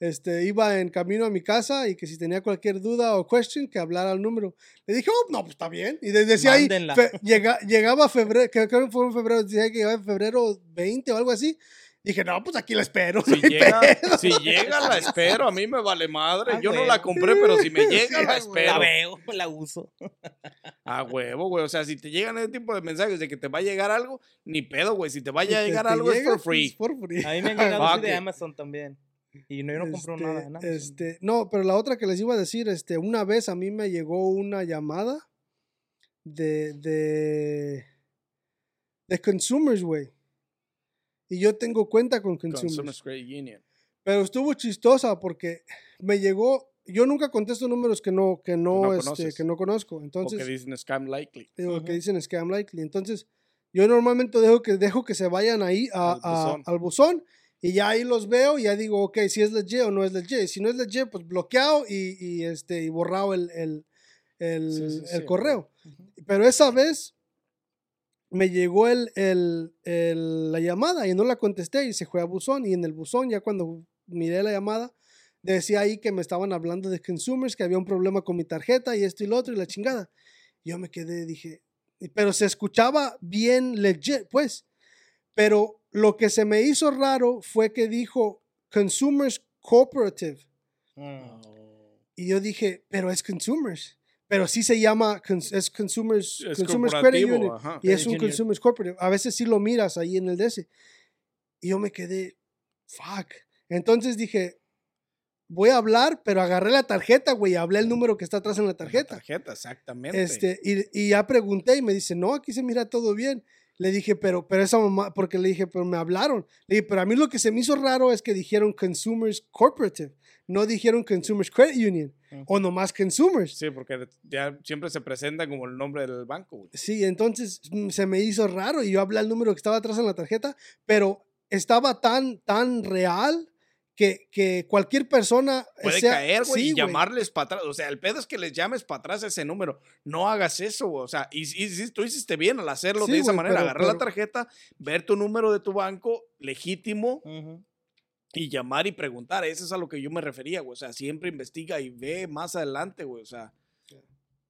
este, iba en camino a mi casa y que si tenía cualquier duda o question, que hablara al número. Le dije, oh, no, pues está bien. Y desde decía ahí, fe- llega- llegaba febrero, creo que fue en febrero, decía que llegaba en febrero 20 o algo así. Dije, no, pues aquí la espero. Si no llega, pedo". si llega, la espero. A mí me vale madre. Ah, Yo no la compré, pero si me llega, Sí, la espero. La veo, la uso. A huevo, güey. O sea, si te llegan ese tipo de mensajes de que te va a llegar algo, ni pedo, güey. Si te vaya a llegar te algo, es llega, for free. pues, for free. A mí me han llegado así Fuck de. Amazon también. Y no, yo no compro nada en Este, este, no, pero la otra que les iba a decir, este, una vez a mí me llegó una llamada de, de, de consumers, güey. Y yo tengo cuenta con consumers. Consumers Credit Union. Pero estuvo chistosa porque me llegó, yo nunca contesto números que no, que no, no este, que no conozco. O Entonces, que dicen scam likely. digo, que Ujú. dicen scam likely. Entonces, yo normalmente dejo que, dejo que se vayan ahí a- Al a- buzón. al buzón y ya ahí los veo y ya digo, ok, si es legit o no es legit. Si no es legit, pues bloqueado y, y, este, y borrado el, el, el, Sí, sí, el sí, a correo. Pero esa vez me llegó el, el- el- la llamada y no la contesté y se fue a buzón y en el buzón ya cuando miré la llamada decía ahí que me estaban hablando de consumers, que había un problema con mi tarjeta y esto y lo otro y la chingada. Yo me quedé, dije, pero se escuchaba bien legit, pues. Pero lo que se me hizo raro fue que dijo Consumers Cooperative. Mm. Y yo dije, pero es Consumers. Pero sí se llama, cons- es Consumers, Es consumers Credit Union. ajá. Y es un. Consumers Corporate. A veces sí lo miras ahí en el DS. Y yo me quedé, fuck. Entonces dije, voy a hablar, pero agarré la tarjeta, güey, y hablé el número que está atrás en la tarjeta. Tarjeta, exactamente. Este, y, y ya pregunté y me dice, no, aquí se mira todo bien. Le dije, pero, pero esa mamá, porque le dije, pero me hablaron. Le dije, pero a mí lo que se me hizo raro es que dijeron Consumers Cooperative, no dijeron Consumers Credit Union, o nomás Consumers. Sí, porque ya siempre se presenta como el nombre del banco, güey. Sí, entonces mm, se me hizo raro y yo hablé el número que estaba atrás en la tarjeta, pero estaba tan, tan real que, que cualquier persona... Puede sea- caer, güey, sí, y llamarles para atrás. O sea, el pedo es que les llames para atrás ese número. No hagas eso, güey. O sea, y, y, tú hiciste bien al hacerlo Sí, de esa manera. pero- agarrar la tarjeta, ver tu número de tu banco legítimo y llamar y preguntar. Eso es a lo que yo me refería, güey. O sea, siempre investiga y ve más adelante, güey. O sea,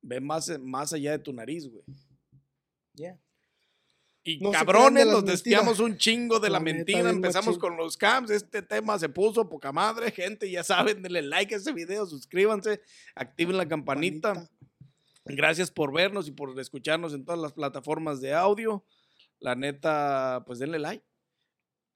ve más, más allá de tu nariz, güey. Yeah. Y No cabrones, nos desviamos un chingo de la, mentira. Empezamos con los cams. Este tema se puso poca madre, gente. Ya saben, denle like a este video, suscríbanse, activen la campanita. Panita. Gracias por vernos y por escucharnos en todas las plataformas de audio. La neta, pues denle like.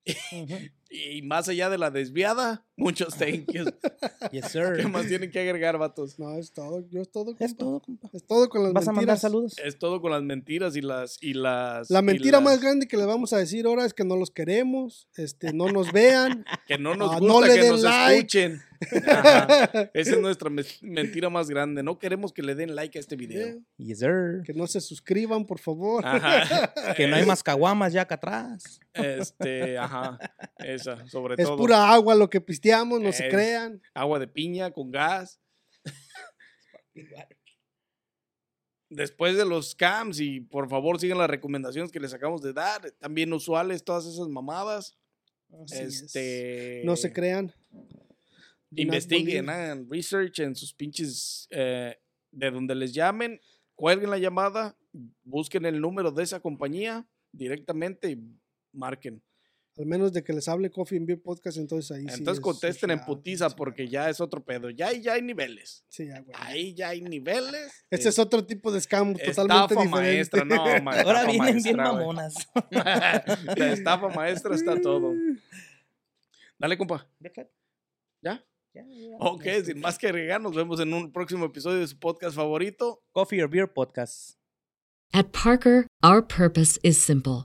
Y más allá de la desviada, muchos thank yous. Yes, sir. ¿Qué más tienen que agregar, vatos? No, es todo. Yo es todo, Es compa. todo, compa. Es todo con las ¿Vas a mandar mentiras. saludos? Es todo con las mentiras y las. Y las La y mentira más las- grande que les vamos a decir ahora es que no los queremos, este, no nos vean. Que no nos Ah, gusta no le que den nos like. escuchen. Ajá. Esa es nuestra me- mentira más grande. No queremos que le den like a este video. Yes, sir. que no se suscriban, por favor. Ajá. Que no hay más caguamas ya acá atrás. Este, ajá. Esa, sobre Es todo. pura agua lo que pisteamos, no se crean. Agua de piña con gas. Después de los scams y por favor sigan las recomendaciones que les acabamos de dar. También usuales todas esas mamadas. Así es. este No se crean. Investiguen, hagan research en sus pinches eh, de donde les llamen, cuelguen la llamada, busquen el número de esa compañía directamente y marquen. Al menos de que les hable Coffee and Beer Podcast, entonces ahí sí. Entonces es- contesten es en putiza porque ya es otro pedo. Ya, hay- ya hay niveles. Sí, ya, güey. Ahí ya hay niveles. Este es otro tipo de scam totalmente estafa diferente. maestra. No, ma- Ahora estafa vienen bien maestra, mamonas. La estafa maestra está todo. Dale, compa. ¿Ya? Ok, sin más que agregar, nos vemos en un próximo episodio de su podcast favorito. Coffee or Beer Podcast. At Parker, our purpose is simple.